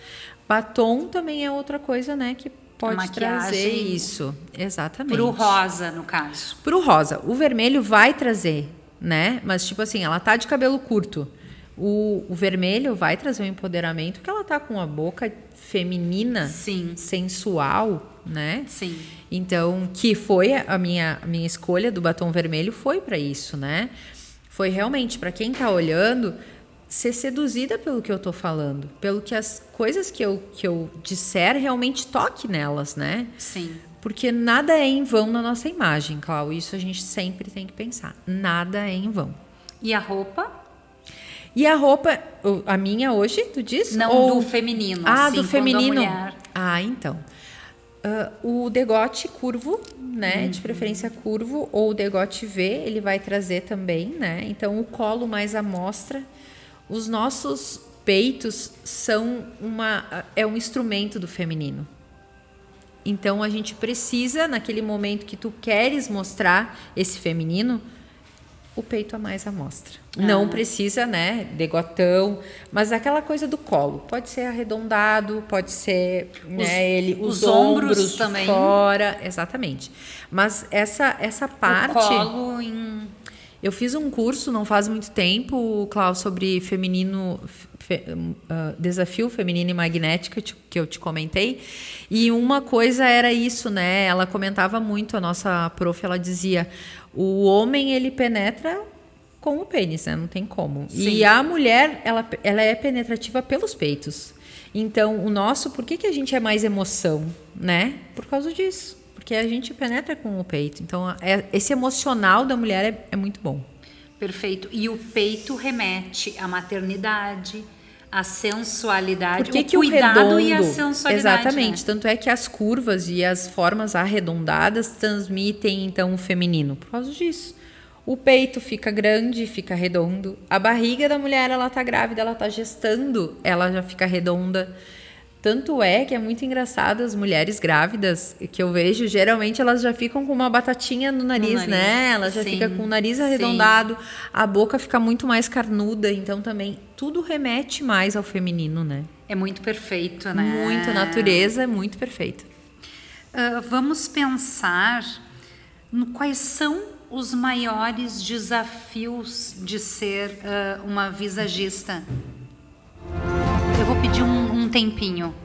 S3: Batom também é outra coisa, né, que pode trazer isso. Exatamente.
S2: Pro rosa, no caso.
S3: Pro rosa, o vermelho vai trazer, né? Mas tipo assim, ela tá de cabelo curto. O, o vermelho vai trazer um empoderamento que ela tá com a boca feminina,
S2: Sim.
S3: sensual, né?
S2: Sim.
S3: Então, que foi a minha, a minha escolha do batom vermelho foi para isso, né? Foi realmente para quem tá olhando ser seduzida pelo que eu tô falando, pelo que as coisas que eu, que eu disser realmente toque nelas, né?
S2: Sim.
S3: Porque nada é em vão na nossa imagem, Clau. Isso a gente sempre tem que pensar. Nada é em vão.
S2: E a roupa?
S3: E a roupa, a minha hoje, tu diz?
S2: Não,
S3: Ou-
S2: do feminino.
S3: Ah, do feminino. Ah, então. Ah, o degote curvo, né? De preferência curvo, ou o degote V, ele vai trazer também, né? Então, o colo mais à mostra. Os nossos peitos são uma. É um instrumento do feminino. Então, a gente precisa, naquele momento que tu queres mostrar esse feminino, o peito a mais à mostra. Não precisa, né, degotão, mas aquela coisa do colo. Pode ser arredondado, pode ser, né, ele os,
S2: os ombros
S3: ombros
S2: também.
S3: fora, exatamente. Mas essa essa parte
S2: O colo em
S3: eu fiz um curso não faz muito tempo, Klaus, sobre feminino, fe- ah, desafio feminino e magnética que eu te comentei. E uma coisa era isso, né? Ela comentava muito a nossa prof, ela dizia: o homem ele penetra com o pênis, né? Não tem como. E
S2: Sim.
S3: a mulher, ela, ela é penetrativa pelos peitos. Então, o nosso, por que, que a gente é mais emoção, né? Por causa disso. Porque a gente penetra com o peito. Então, é- esse emocional da mulher é, é muito bom.
S2: Perfeito. E o peito remete à maternidade, à sensualidade,
S3: Por que,
S2: o
S3: que o
S2: cuidado
S3: redondo?
S2: e a sensualidade.
S3: Exatamente.
S2: né?
S3: Tanto é que as curvas e as formas arredondadas transmitem então o feminino por causa disso. O peito fica grande, fica redondo. A barriga da mulher, ela tá grávida, ela tá gestando, ela já fica redonda. Tanto é que é muito engraçado as mulheres grávidas que eu vejo, geralmente elas já ficam com uma batatinha no nariz,
S2: nariz,
S3: né? Ela já
S2: sim,
S3: fica com o nariz
S2: sim.
S3: arredondado, a boca fica muito mais carnuda, então também tudo remete mais ao feminino, né?
S2: É muito perfeito, né?
S3: Muito, a natureza é muito perfeita.
S2: Ah, vamos pensar no quais são os maiores desafios de ser ah, uma visagista. Eu vou pedir um tempinho.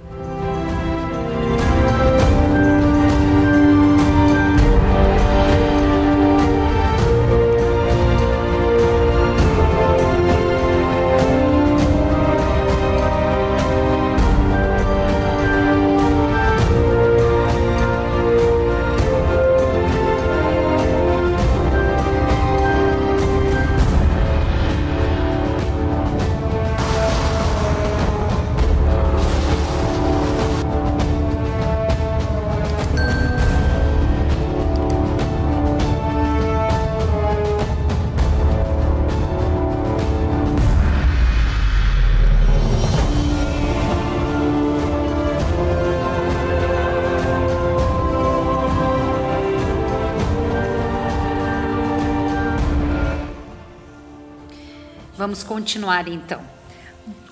S2: Vamos continuar então.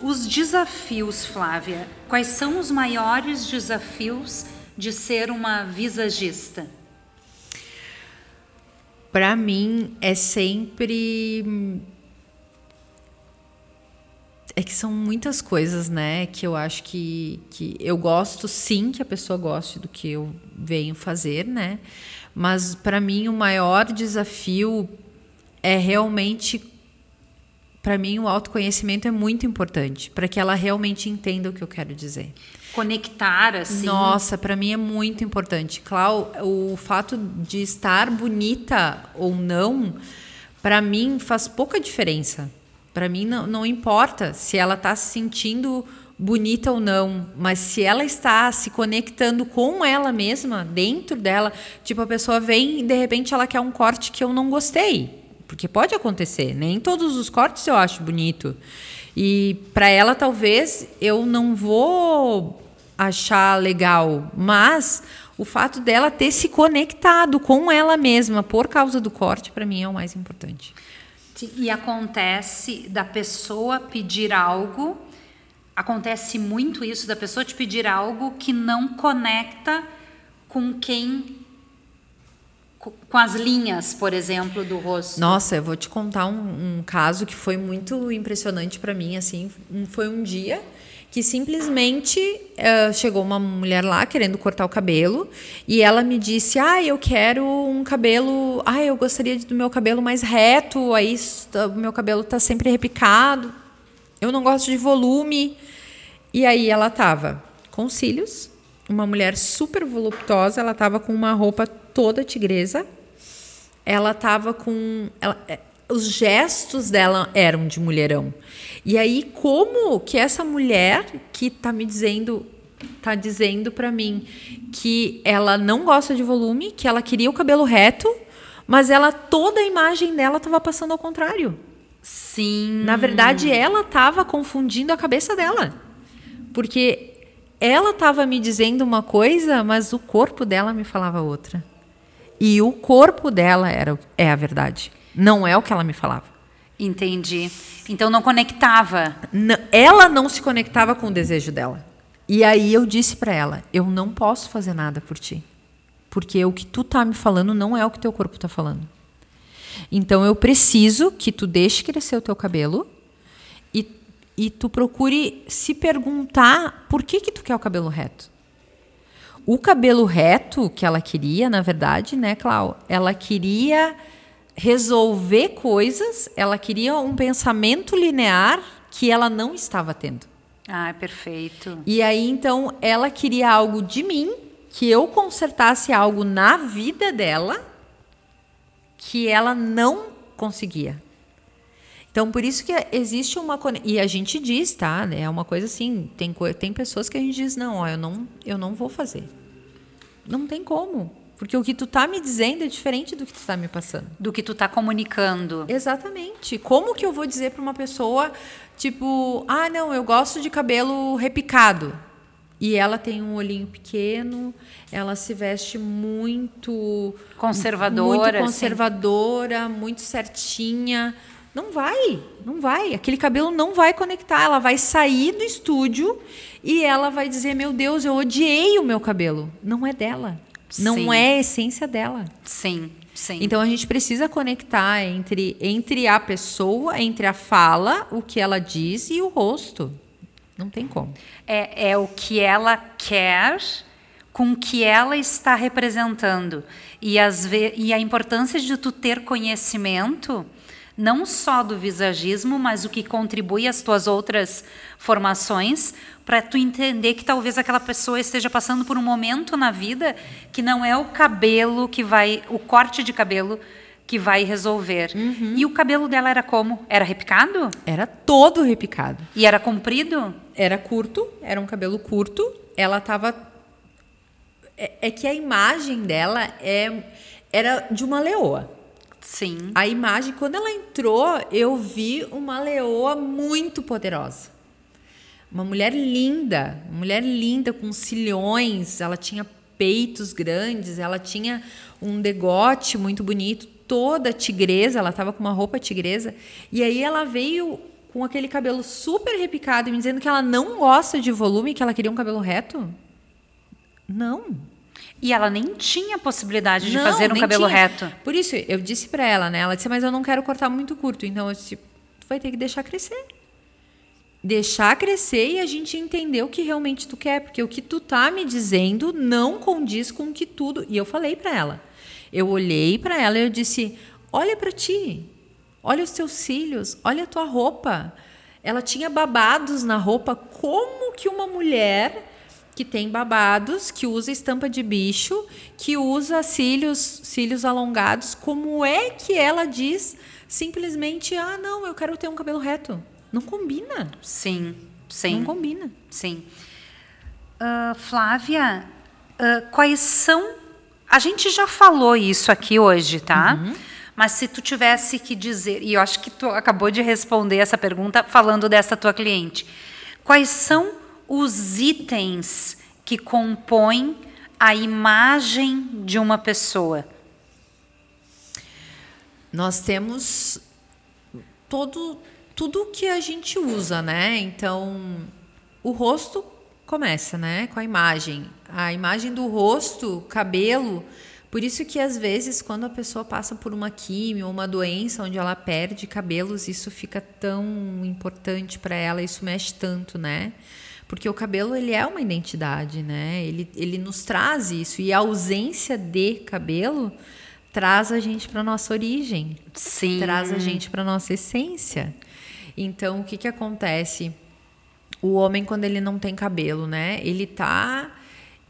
S2: Os desafios, Flávia. Quais são os maiores desafios de ser uma visagista?
S3: Para mim é sempre é que são muitas coisas, né, que eu acho que, que eu gosto sim que a pessoa goste do que eu venho fazer, né? Mas para mim o maior desafio é realmente para mim o autoconhecimento é muito importante para que ela realmente entenda o que eu quero dizer.
S2: Conectar, assim.
S3: Nossa, para mim é muito importante. Clau, o fato de estar bonita ou não, para mim faz pouca diferença. Para mim não, não importa se ela está se sentindo bonita ou não, mas se ela está se conectando com ela mesma, dentro dela, tipo a pessoa vem e de repente ela quer um corte que eu não gostei, porque pode acontecer, nem todos os cortes eu acho bonito. E para ela talvez eu não vou achar legal, mas o fato dela ter se conectado com ela mesma por causa do corte para mim é o mais importante.
S2: E acontece da pessoa pedir algo, acontece muito isso da pessoa te pedir algo que não conecta com quem com as linhas, por exemplo, do rosto.
S3: Nossa, eu vou te contar um, um caso que foi muito impressionante para mim. Assim, foi um dia que simplesmente eh, chegou uma mulher lá querendo cortar o cabelo e ela me disse: Ah, eu quero um cabelo. Ah, eu gostaria do meu cabelo mais reto. Aí o meu cabelo tá sempre repicado. Eu não gosto de volume. E aí ela tava com cílios, uma mulher super voluptuosa. Ela tava com uma roupa toda tigresa ela tava com. ela- é, os gestos dela eram de mulherão. E aí, como que essa mulher que tá me dizendo. Tá dizendo para mim que ela não gosta de volume, que ela queria o cabelo reto, mas ela toda a imagem dela tava passando ao contrário.
S2: Sim.
S3: Na verdade, ela estava confundindo a cabeça dela. Porque ela estava me dizendo uma coisa, mas o corpo dela me falava outra. E o corpo dela era, é a verdade. Não é o que ela me falava.
S2: Entendi. Então não conectava.
S3: N- ela não se conectava com o desejo dela. E aí eu disse pra ela: eu não posso fazer nada por ti. Porque o que tu tá me falando não é o que teu corpo tá falando. Então eu preciso que tu deixe crescer o teu cabelo e, e tu procure se perguntar por que que tu quer o cabelo reto. O cabelo reto que ela queria, na verdade, né, Clau? Ela queria resolver coisas, ela queria um pensamento linear que ela não estava tendo.
S2: Ah, perfeito.
S3: E aí, então, ela queria algo de mim, que eu consertasse algo na vida dela que ela não conseguia. Então, por isso que existe uma e a gente diz, tá? É uma coisa assim, tem tem pessoas que a gente diz não, ó, eu não eu não vou fazer. Não tem como, porque o que tu tá me dizendo é diferente do que tu tá me passando.
S2: Do que tu tá comunicando.
S3: Exatamente. Como que eu vou dizer para uma pessoa, tipo, ah, não, eu gosto de cabelo repicado. E ela tem um olhinho pequeno, ela se veste muito
S2: Conservadora,
S3: muito
S2: assim.
S3: conservadora, muito certinha. Não vai, não vai. Aquele cabelo não vai conectar. Ela vai sair do estúdio e ela vai dizer: Meu Deus, eu odiei o meu cabelo. Não é dela. Não
S2: Sim.
S3: é a essência dela.
S2: Sim, sim.
S3: Então a gente precisa conectar entre, entre a pessoa, entre a fala, o que ela diz e o rosto. Não tem como.
S2: É, é o que ela quer com o que ela está representando. E, ve e a importância de tu ter conhecimento, não só do visagismo, mas o que contribui às tuas outras formações, para tu entender que talvez aquela pessoa esteja passando por um momento na vida que não é o cabelo que vai, o corte de cabelo que vai resolver. E o cabelo dela era como? Era repicado?
S3: Era todo repicado.
S2: E era comprido?
S3: Era curto, era um cabelo curto. Ela tava. É, é que a imagem dela é, era de uma leoa.
S2: Sim.
S3: A imagem, quando ela entrou, eu vi uma leoa muito poderosa. Uma mulher linda, uma mulher linda com cilhões, ela tinha peitos grandes, ela tinha um degote muito bonito, toda tigresa, ela estava com uma roupa tigresa. E aí ela veio com aquele cabelo super repicado me dizendo que ela não gosta de volume, que ela queria um cabelo reto. Não.
S2: E ela nem tinha possibilidade de
S3: Não,
S2: fazer um cabelo
S3: tinha.
S2: reto.
S3: Por isso, eu disse pra ela, né? Ela disse, mas eu não quero cortar muito curto. Então, eu disse, tu vai ter que deixar crescer. Deixar crescer e a gente entender o que realmente tu quer. Porque o que tu tá me dizendo não condiz com o que tudo... E eu falei pra ela. Eu olhei pra ela e eu disse, olha pra ti. Olha os teus cílios. Olha a tua roupa. Ela tinha babados na roupa. Como que uma mulher que tem babados, que usa estampa de bicho, que usa cílios, cílios alongados, como é que ela diz simplesmente, ah, não, eu quero ter um cabelo reto? Não combina.
S2: Sim, sim,
S3: Não combina.
S2: sim. Ah, Flávia, ah, quais são... A gente já falou isso aqui hoje, tá? Mas se tu tivesse que dizer, e eu acho que tu acabou de responder essa pergunta falando dessa tua cliente, quais são os itens que compõem a imagem de uma pessoa?
S3: Nós temos todo tudo que a gente usa, né? Então, o rosto começa, né, com a imagem. A imagem do rosto, cabelo, por isso que às vezes quando a pessoa passa por uma quimio ou uma doença onde ela perde cabelos, isso fica tão importante para ela, isso mexe tanto, né? Porque o cabelo ele é uma identidade, né? Ele, ele nos traz isso e a ausência de cabelo traz a gente para nossa origem,
S2: Sim.
S3: traz a gente para nossa essência. Então, o que que acontece? O homem quando ele não tem cabelo, né? Ele tá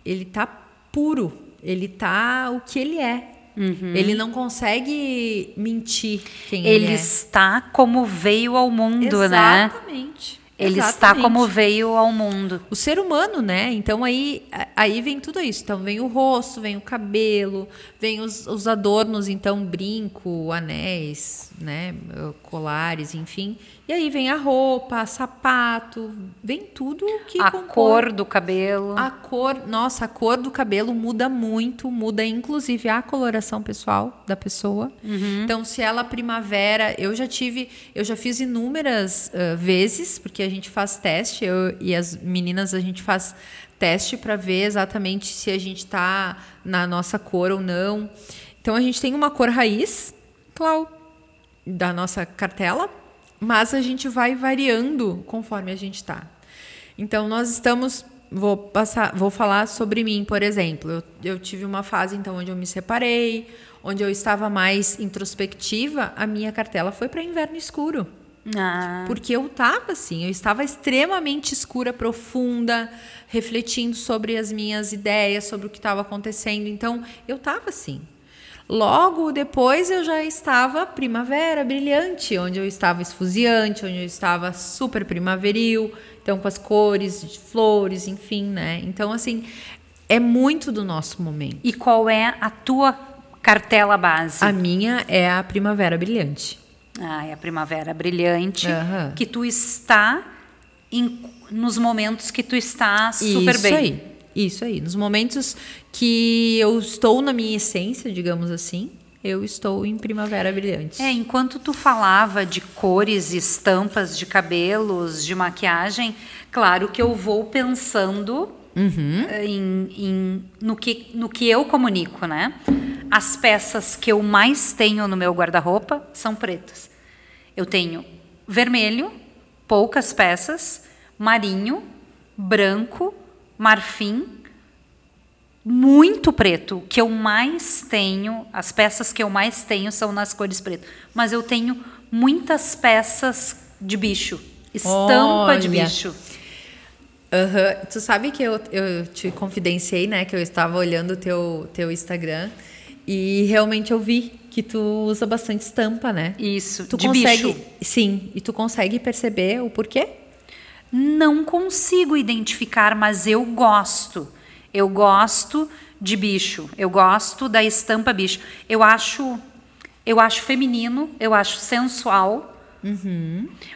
S3: ele tá puro, ele tá o que ele é. Ele não consegue mentir quem ele,
S2: Ele
S3: é.
S2: está como veio ao mundo, né?
S3: Exatamente.
S2: Ele está
S3: Exatamente.
S2: como veio ao mundo.
S3: o ser humano, né? Então aí, aí vem tudo isso. Então vem o rosto, vem o cabelo, vem os, os adornos, então brinco, anéis, né? Colares, enfim. E aí vem a roupa, sapato, vem tudo que
S2: a
S3: compõe-
S2: cor do cabelo.
S3: A cor, nossa, a cor do cabelo muda muito, muda inclusive a coloração pessoal da pessoa. Então, se ela primavera, eu já tive, eu já fiz inúmeras ah, vezes, porque a gente faz teste, eu e as meninas a gente faz teste para ver exatamente se a gente está na nossa cor ou não. Então, a gente tem uma cor raiz, claro, da nossa cartela, mas a gente vai variando conforme a gente está. Então nós estamos, vou passar, vou falar sobre mim, por exemplo. Eu, eu tive uma fase então onde eu me separei, onde eu estava mais introspectiva. A minha cartela foi para inverno escuro.
S2: Ah,
S3: Porque eu estava assim, eu estava extremamente escura, profunda, refletindo sobre as minhas ideias, sobre o que estava acontecendo. Então, eu estava assim. Logo depois eu já estava primavera brilhante, onde eu estava esfuziante, onde eu estava super primaveril, então com as cores de flores, enfim, né? Então assim, é muito do nosso momento.
S2: E qual é a tua cartela base?
S3: A minha é a primavera brilhante.
S2: Ah, é a primavera brilhante.
S3: Aham.
S2: Que tu está em- nos momentos que tu está super
S3: isso
S2: bem.
S3: aí. Isso aí. Nos momentos que eu estou na minha essência, digamos assim, eu estou em primavera brilhante.
S2: É, enquanto tu falava de cores, estampas de cabelos, de maquiagem, claro que eu vou pensando
S3: Uhum.
S2: eh, em, em- no, que, no que eu comunico, né? As peças que eu mais tenho no meu guarda-roupa são pretas. Eu tenho vermelho, poucas peças, marinho, branco, marfim, muito preto. O que eu mais tenho, as peças que eu mais tenho são nas cores preto. Mas eu tenho muitas peças de bicho. Estampa de
S3: Olha.
S2: bicho.
S3: Aham. Tu sabe que eu, eu te confidenciei, né? Que eu estava olhando o teu, teu Instagram e realmente eu vi que tu usa bastante estampa, né?
S2: Isso,
S3: Tu
S2: de
S3: consegue,
S2: bicho.
S3: sim, e tu consegue perceber o porquê?
S2: Não consigo identificar, mas eu gosto. Eu gosto de bicho. Eu gosto da estampa bicho. Eu acho, eu acho feminino, eu acho sensual.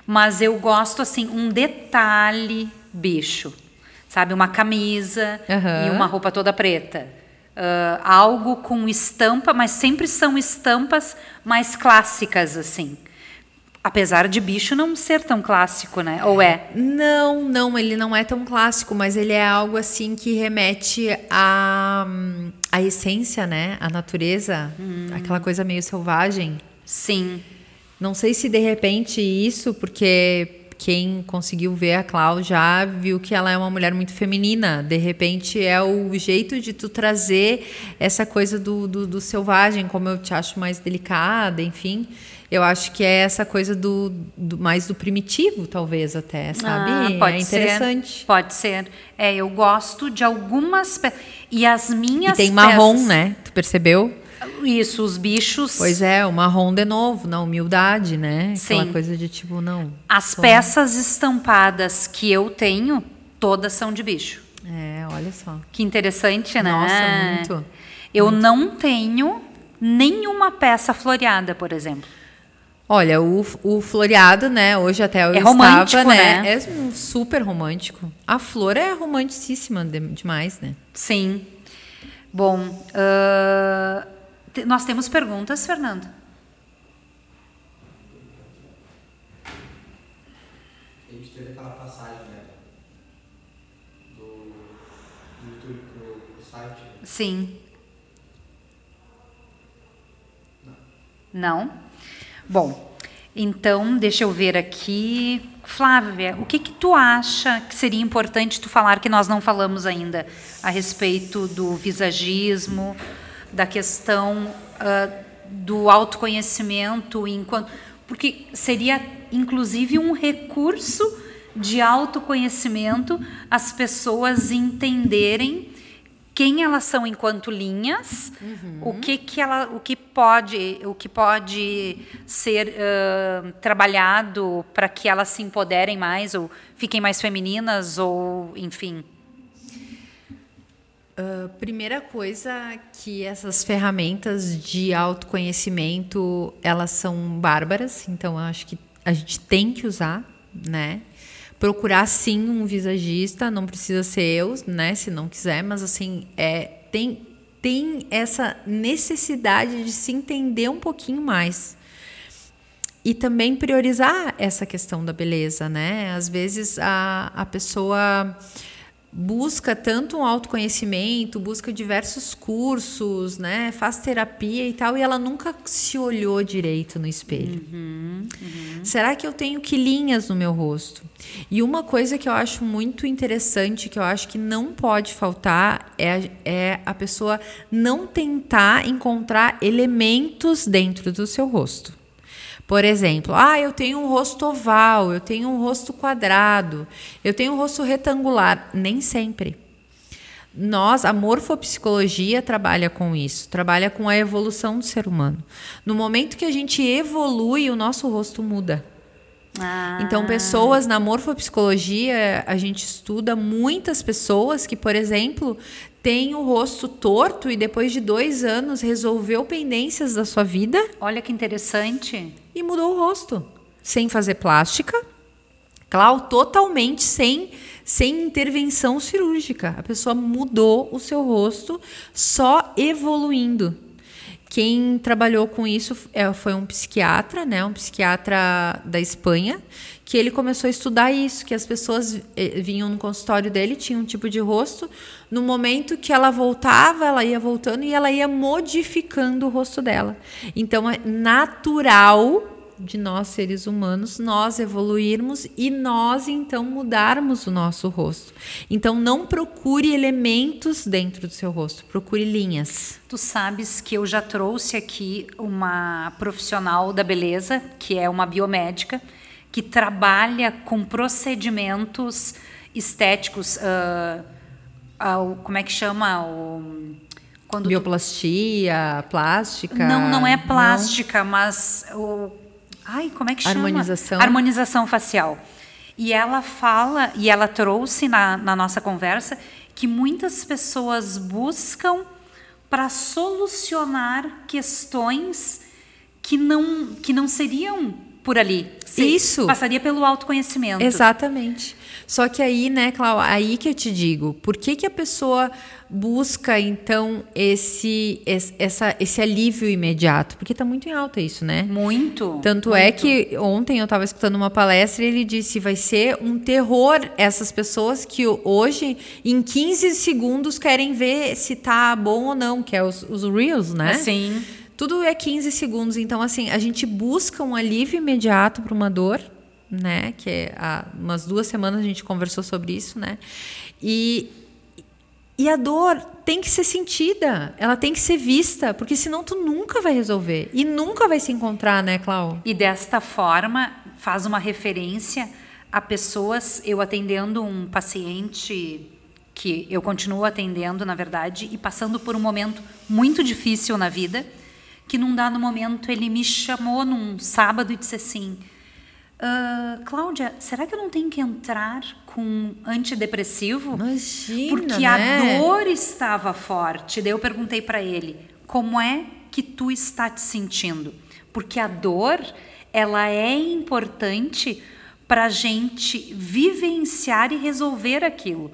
S2: Mas eu gosto assim um detalhe bicho, sabe, uma camisa
S3: Aham.
S2: e uma roupa toda preta. Ah, algo com estampa, mas sempre são estampas mais clássicas assim. Apesar de bicho não ser tão clássico, né? Ou é?
S3: Não, não, ele não é tão clássico, mas ele é algo assim que remete à à essência, né? À natureza, aquela coisa meio selvagem.
S2: Sim.
S3: Não sei se de repente isso, porque quem conseguiu ver a Clau já viu que ela é uma mulher muito feminina. De repente é o jeito de tu trazer essa coisa do, do, do selvagem, como eu te acho mais delicada, enfim. Eu acho que é essa coisa do, do mais do primitivo, talvez até, sabe?
S2: Ah, pode
S3: é
S2: ser.
S3: interessante.
S2: Pode ser. É, eu gosto de algumas pe... e as minhas
S3: E tem marrom,
S2: peças-
S3: né? Tu percebeu?
S2: Isso, os bichos.
S3: Pois é, o marrom de novo, na humildade, né? Aquela
S2: Sim.
S3: coisa de tipo, não.
S2: As peças estampadas que eu tenho, todas são de bicho.
S3: É, olha só.
S2: Que interessante, né?
S3: Nossa, muito.
S2: Eu não tenho nenhuma peça floreada, por exemplo.
S3: Olha, o, o floreado, né? Hoje até eu
S2: É romântico,
S3: estava, né?
S2: né?
S3: É um super romântico. A flor é romanticíssima de- demais, né?
S2: Sim. Bom, ah, te- nós temos perguntas, Fernando?
S4: A gente teve aquela passagem, né? Do, do YouTube pro, pro site.
S2: Sim. Não? Bom, então deixa eu ver aqui. Flávia, o que que tu acha que seria importante tu falar que nós não falamos ainda a respeito do visagismo, da questão ah, do autoconhecimento enquanto porque seria inclusive um recurso de autoconhecimento as pessoas entenderem quem elas são enquanto linhas,
S3: Uhum.
S2: o que que ela, o que pode, o que pode ser ah, trabalhado para que elas se empoderem mais ou fiquem mais femininas ou, enfim.
S3: A primeira coisa que essas ferramentas de autoconhecimento, elas são bárbaras, então acho que a gente tem que usar, né? Procurar sim um visagista, não precisa ser eu, né, se não quiser, mas assim, é tem tem essa necessidade de se entender um pouquinho mais. E também priorizar essa questão da beleza, né? Às vezes a, a pessoa busca tanto um autoconhecimento, busca diversos cursos, né? Faz terapia e tal, e ela nunca se olhou direito no espelho. Será que eu tenho quilinhas no meu rosto? E uma coisa que eu acho muito interessante, que eu acho que não pode faltar, é, é a pessoa não tentar encontrar elementos dentro do seu rosto. Por exemplo, ah, eu tenho um rosto oval, eu tenho um rosto quadrado, eu tenho um rosto retangular. Nem sempre. Nós, a morfopsicologia trabalha com isso, trabalha com a evolução do ser humano. No momento que a gente evolui, o nosso rosto muda. Então, pessoas na morfopsicologia, a gente estuda muitas pessoas que, por exemplo, têm o rosto torto e depois de dois anos resolveu pendências da sua vida
S2: Olha que interessante.
S3: E mudou o rosto. Sem fazer plástica. Claro, totalmente sem, sem intervenção cirúrgica. A pessoa mudou o seu rosto só evoluindo. Quem trabalhou com isso é, foi um psiquiatra, né, um psiquiatra da Espanha, que ele começou a estudar isso, que as pessoas eh, vinham no consultório dele, tinham um tipo de rosto, no momento que ela voltava, ela ia voltando e ela ia modificando o rosto dela. Então é natural de nós seres humanos nós evoluirmos e nós então mudarmos o nosso rosto. Então não procure elementos dentro do seu rosto, procure linhas.
S2: Tu sabes que eu já trouxe aqui uma profissional da beleza, que é uma biomédica, que trabalha com procedimentos estéticos. ah, ao- como é que chama? O, quando
S3: Bioplastia, plástica.
S2: Não, não é
S3: não?
S2: plástica, mas o Ai, como é que chama?
S3: Harmonização.
S2: Harmonização facial. E ela fala, e ela trouxe na, na nossa conversa, que muitas pessoas buscam para solucionar questões que não, que não seriam por ali. Se-
S3: Isso.
S2: Passaria pelo autoconhecimento.
S3: Exatamente. Só que aí, né, Clau, aí que eu te digo, por que, que a pessoa busca, então, esse, esse, essa, esse alívio imediato? Porque está muito em alta isso, né?
S2: Muito.
S3: Tanto é que ontem eu estava escutando uma palestra e ele disse vai ser um terror essas pessoas que hoje, em 15 segundos, querem ver se tá bom ou não, que é os, os Reels, né?
S2: Sim.
S3: Tudo é 15 segundos. Então, assim, a gente busca um alívio imediato para uma dor, né? Que é, há umas duas semanas a gente conversou sobre isso, né? E, e a dor tem que ser sentida, ela tem que ser vista, porque senão tu nunca vai resolver. E nunca vai se encontrar, né, Clau?
S2: E desta forma faz uma referência a pessoas, eu atendendo um paciente que eu continuo atendendo, na verdade, e passando por um momento muito difícil na vida, que num dado momento ele me chamou num sábado e disse assim: "Ah, Cláudia, será que eu não tenho que entrar com antidepressivo?
S3: Imagina,
S2: Porque
S3: né?
S2: a dor estava forte. Daí eu perguntei para ele: como é que tu está te sentindo? Porque a dor, ela é importante para a gente vivenciar e resolver aquilo.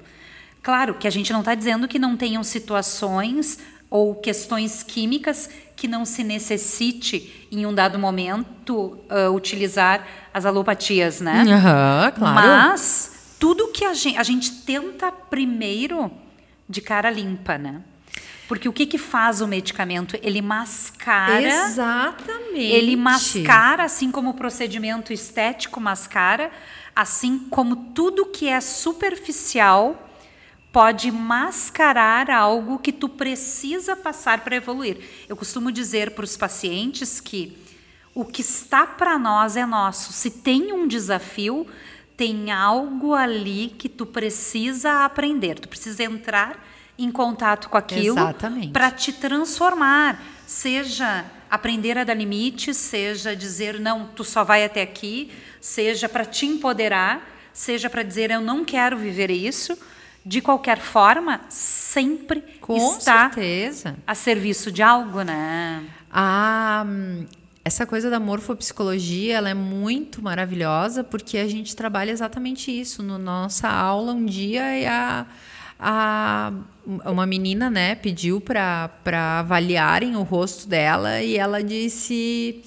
S2: Claro que a gente não está dizendo que não tenham situações ou questões químicas que não se necessite, em um dado momento, ah, utilizar as alopatias, né?
S3: Aham, claro.
S2: Mas tudo que a gente, a gente tenta primeiro de cara limpa, né? Porque o que, que faz o medicamento? Ele mascara.
S3: Exatamente.
S2: Ele mascara, assim como o procedimento estético mascara, assim como tudo que é superficial pode mascarar algo que tu precisa passar para evoluir. Eu costumo dizer para os pacientes que o que está para nós é nosso. Se tem um desafio, tem algo ali que tu precisa aprender. Tu precisa entrar em contato com aquilo para te transformar, seja aprender a dar limites, seja dizer não, tu só vai até aqui, seja para te empoderar, seja para dizer eu não quero viver isso. De qualquer forma, sempre
S3: Com
S2: está
S3: certeza.
S2: a serviço de algo, né?
S3: A, hum, essa coisa da morfopsicologia ela é muito maravilhosa porque a gente trabalha exatamente isso. No nossa aula, um dia, e a, a, uma menina né, pediu para avaliarem o rosto dela e ela disse.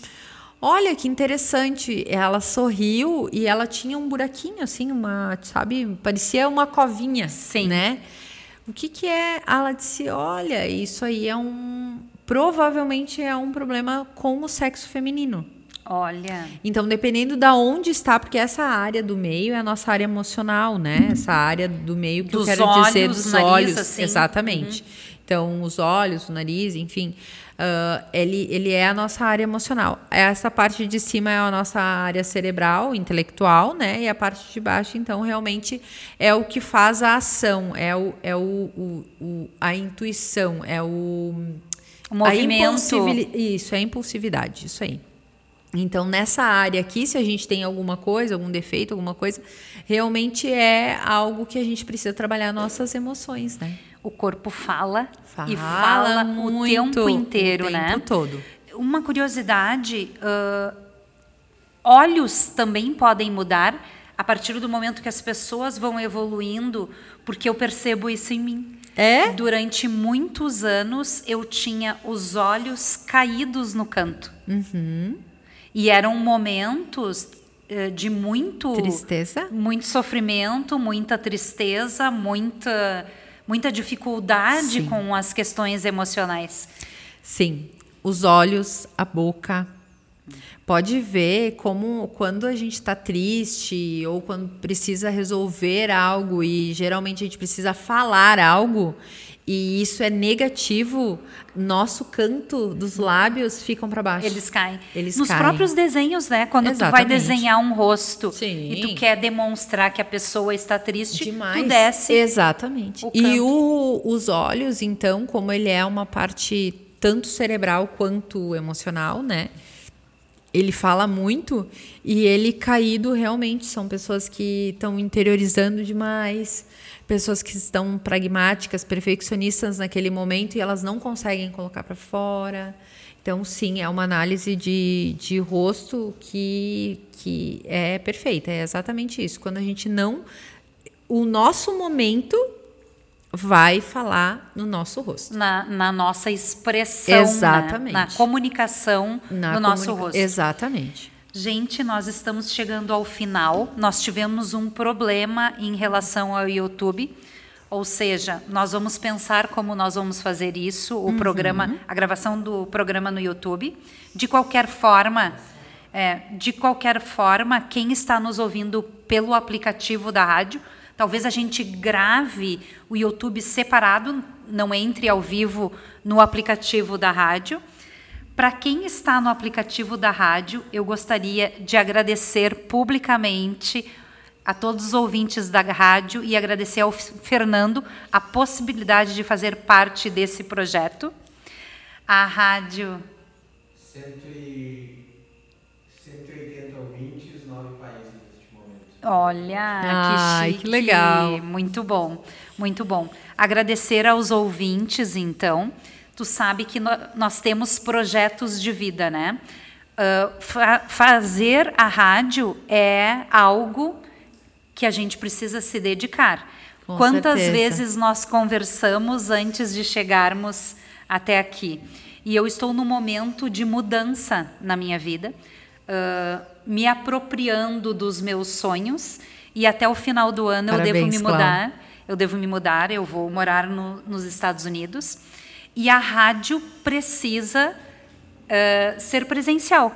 S3: Olha que interessante. Ela sorriu e ela tinha um buraquinho, assim, uma, sabe, parecia uma covinha,
S2: Sim.
S3: né? O que que é? Ela disse, olha, isso aí é um, provavelmente é um problema com o sexo feminino.
S2: Olha,
S3: Então, dependendo da onde está, porque essa área do meio é a nossa área emocional, né? Essa área do meio que
S2: Dos
S3: eu quero dizer
S2: olhos,
S3: dos
S2: nariz,
S3: olhos,
S2: assim.
S3: exatamente. Então, os olhos, o nariz, enfim, ah, ele, ele é a nossa área emocional. Essa parte de cima é a nossa área cerebral, intelectual, né? E a parte de baixo, então, realmente é o que faz a ação, é, o, é o, o, o- a intuição, é o
S2: o movimento.
S3: Isso, é a impulsividade, isso aí. Então, nessa área aqui, se a gente tem alguma coisa, algum defeito, alguma coisa, realmente é algo que a gente precisa trabalhar nossas emoções, né?
S2: O corpo fala,
S3: Fala
S2: e fala
S3: muito,
S2: o tempo inteiro,
S3: o
S2: né?
S3: tempo todo.
S2: Uma curiosidade: ah, olhos também podem mudar a partir do momento que as pessoas vão evoluindo, porque eu percebo isso em mim.
S3: É?
S2: Durante muitos anos eu tinha os olhos caídos no canto.
S3: Uhum.
S2: E eram momentos de muito
S3: Tristeza?
S2: muito sofrimento, muita tristeza, muita muita dificuldade
S3: Sim.
S2: com as questões emocionais.
S3: Sim. Os olhos, a boca. Pode ver como quando a gente está triste ou quando precisa resolver algo e geralmente a gente precisa falar algo e isso é negativo, nosso canto dos lábios ficam para baixo.
S2: Eles caem.
S3: Eles
S2: Nos
S3: caem.
S2: próprios desenhos, né? Quando tu vai
S3: Exatamente.
S2: desenhar um rosto
S3: Sim.
S2: e tu quer demonstrar que a pessoa está triste,
S3: Demais.
S2: tu desce.
S3: Exatamente.
S2: o
S3: e o- os olhos, então, como ele é uma parte tanto cerebral quanto emocional, né? Ele fala muito e ele caído realmente são pessoas que estão interiorizando demais, pessoas que estão pragmáticas, perfeccionistas naquele momento e elas não conseguem colocar para fora. Então, sim, é uma análise de, de rosto que, que é perfeita. É exatamente isso. Quando a gente não. O nosso momento vai falar no nosso rosto.
S2: Na, na nossa expressão, né?
S3: Exatamente.
S2: na comunicação
S3: Na
S2: do nosso rosto.
S3: Exatamente.
S2: Gente, nós estamos chegando ao final. Nós tivemos um problema em relação ao YouTube. Ou seja, nós vamos pensar como nós vamos fazer isso, o programa, a gravação do programa no YouTube. De qualquer forma, é, de qualquer forma, quem está nos ouvindo pelo aplicativo da rádio, talvez a gente grave o YouTube separado, não entre ao vivo no aplicativo da rádio. Para quem está no aplicativo da rádio, eu gostaria de agradecer publicamente a todos os ouvintes da rádio e agradecer ao Fernando a possibilidade de fazer parte desse projeto. A rádio
S4: Cento e- 180 ouvintes, 9 países neste momento.
S2: Olha,
S3: Ai,
S2: que
S3: que
S2: chique.
S3: legal.
S2: Muito bom, muito bom. Agradecer aos ouvintes, então. Tu sabe que nós temos projetos de vida, né? Ah, fa- fazer a rádio é algo que a gente precisa se dedicar.
S3: Com
S2: Quantas
S3: certeza.
S2: vezes nós conversamos antes de chegarmos até aqui? E eu estou num momento de mudança na minha vida, ah, me apropriando dos meus sonhos e até o final do ano eu devo
S3: Parabéns,
S2: me mudar. Eu devo me mudar, eu vou morar no- nos Estados Unidos. E a rádio precisa ah, ser presencial.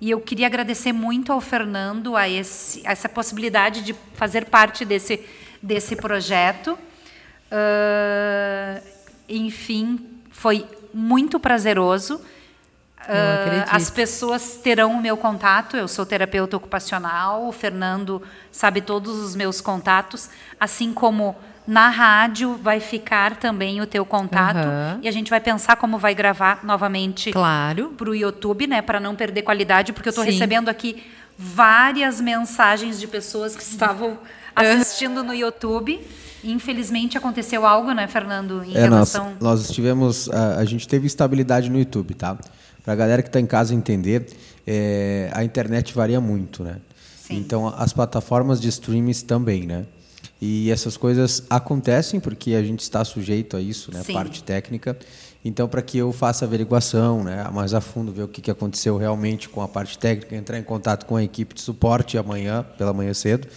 S2: E eu queria agradecer muito ao Fernando a, esse, a essa possibilidade de fazer parte desse, desse projeto. Ah, enfim, foi muito prazeroso.
S3: Acredito.
S2: as pessoas terão o meu contato. Eu sou terapeuta ocupacional. O Fernando sabe todos os meus contatos, assim como Na rádio vai ficar também o teu contato
S3: Aham.
S2: e a gente vai pensar como vai gravar novamente
S3: Claro.
S2: para o YouTube, né, para não perder qualidade, porque eu estou recebendo aqui várias mensagens de pessoas que estavam assistindo no YouTube. Infelizmente aconteceu algo, né, Fernando, em
S5: É, nós,
S2: relação.
S5: nós tivemos, a, a gente teve estabilidade no YouTube, tá? Pra galera que está em casa entender, é, a internet varia muito, né?
S2: Sim.
S5: Então, as plataformas de streams também, né? E essas coisas acontecem porque a gente está sujeito a isso, né?
S2: Sim.
S5: Parte técnica. Então, para que eu faça a averiguação, né, mais a fundo, ver o que, aconteceu realmente com a parte técnica, entrar em contato com a equipe de suporte amanhã, pela manhã cedo,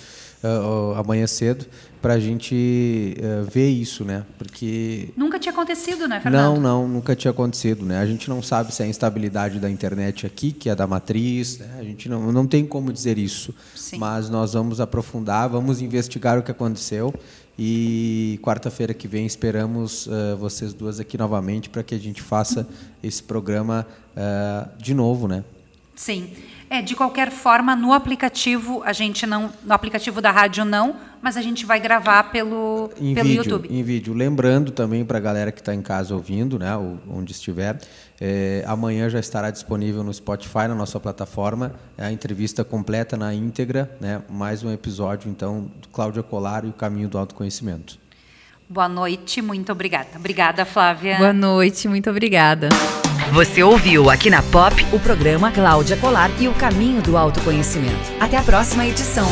S5: ah, amanhã cedo, para a gente ah, ver isso, né? Porque
S2: Nunca tinha acontecido, né,
S5: não,
S2: Fernando?
S5: não, nunca tinha acontecido, né? A gente não sabe se é a instabilidade da internet aqui, que é da matriz, né? A gente não, não tem como dizer isso.
S2: Sim.
S5: Mas nós vamos aprofundar, vamos investigar o que aconteceu e quarta-feira que vem esperamos eh, vocês duas aqui novamente para que a gente faça esse programa eh, de novo, né?
S2: Sim. É, de qualquer forma, no aplicativo, a gente não. No aplicativo da rádio não, mas a gente vai gravar pelo,
S5: Em
S2: pelo
S5: vídeo,
S2: YouTube.
S5: em vídeo. Lembrando também para a galera que está em casa ouvindo, né, ou onde estiver, eh, amanhã já estará disponível no Spotify, na nossa plataforma, a entrevista completa na íntegra, né, mais um episódio então do Cláudia Colar e o Caminho do Autoconhecimento.
S2: Boa noite, muito obrigada. Obrigada, Flávia.
S3: Boa noite, muito obrigada.
S1: Você ouviu aqui na Pop o programa Cláudia Colar e o caminho do autoconhecimento. Até a próxima edição.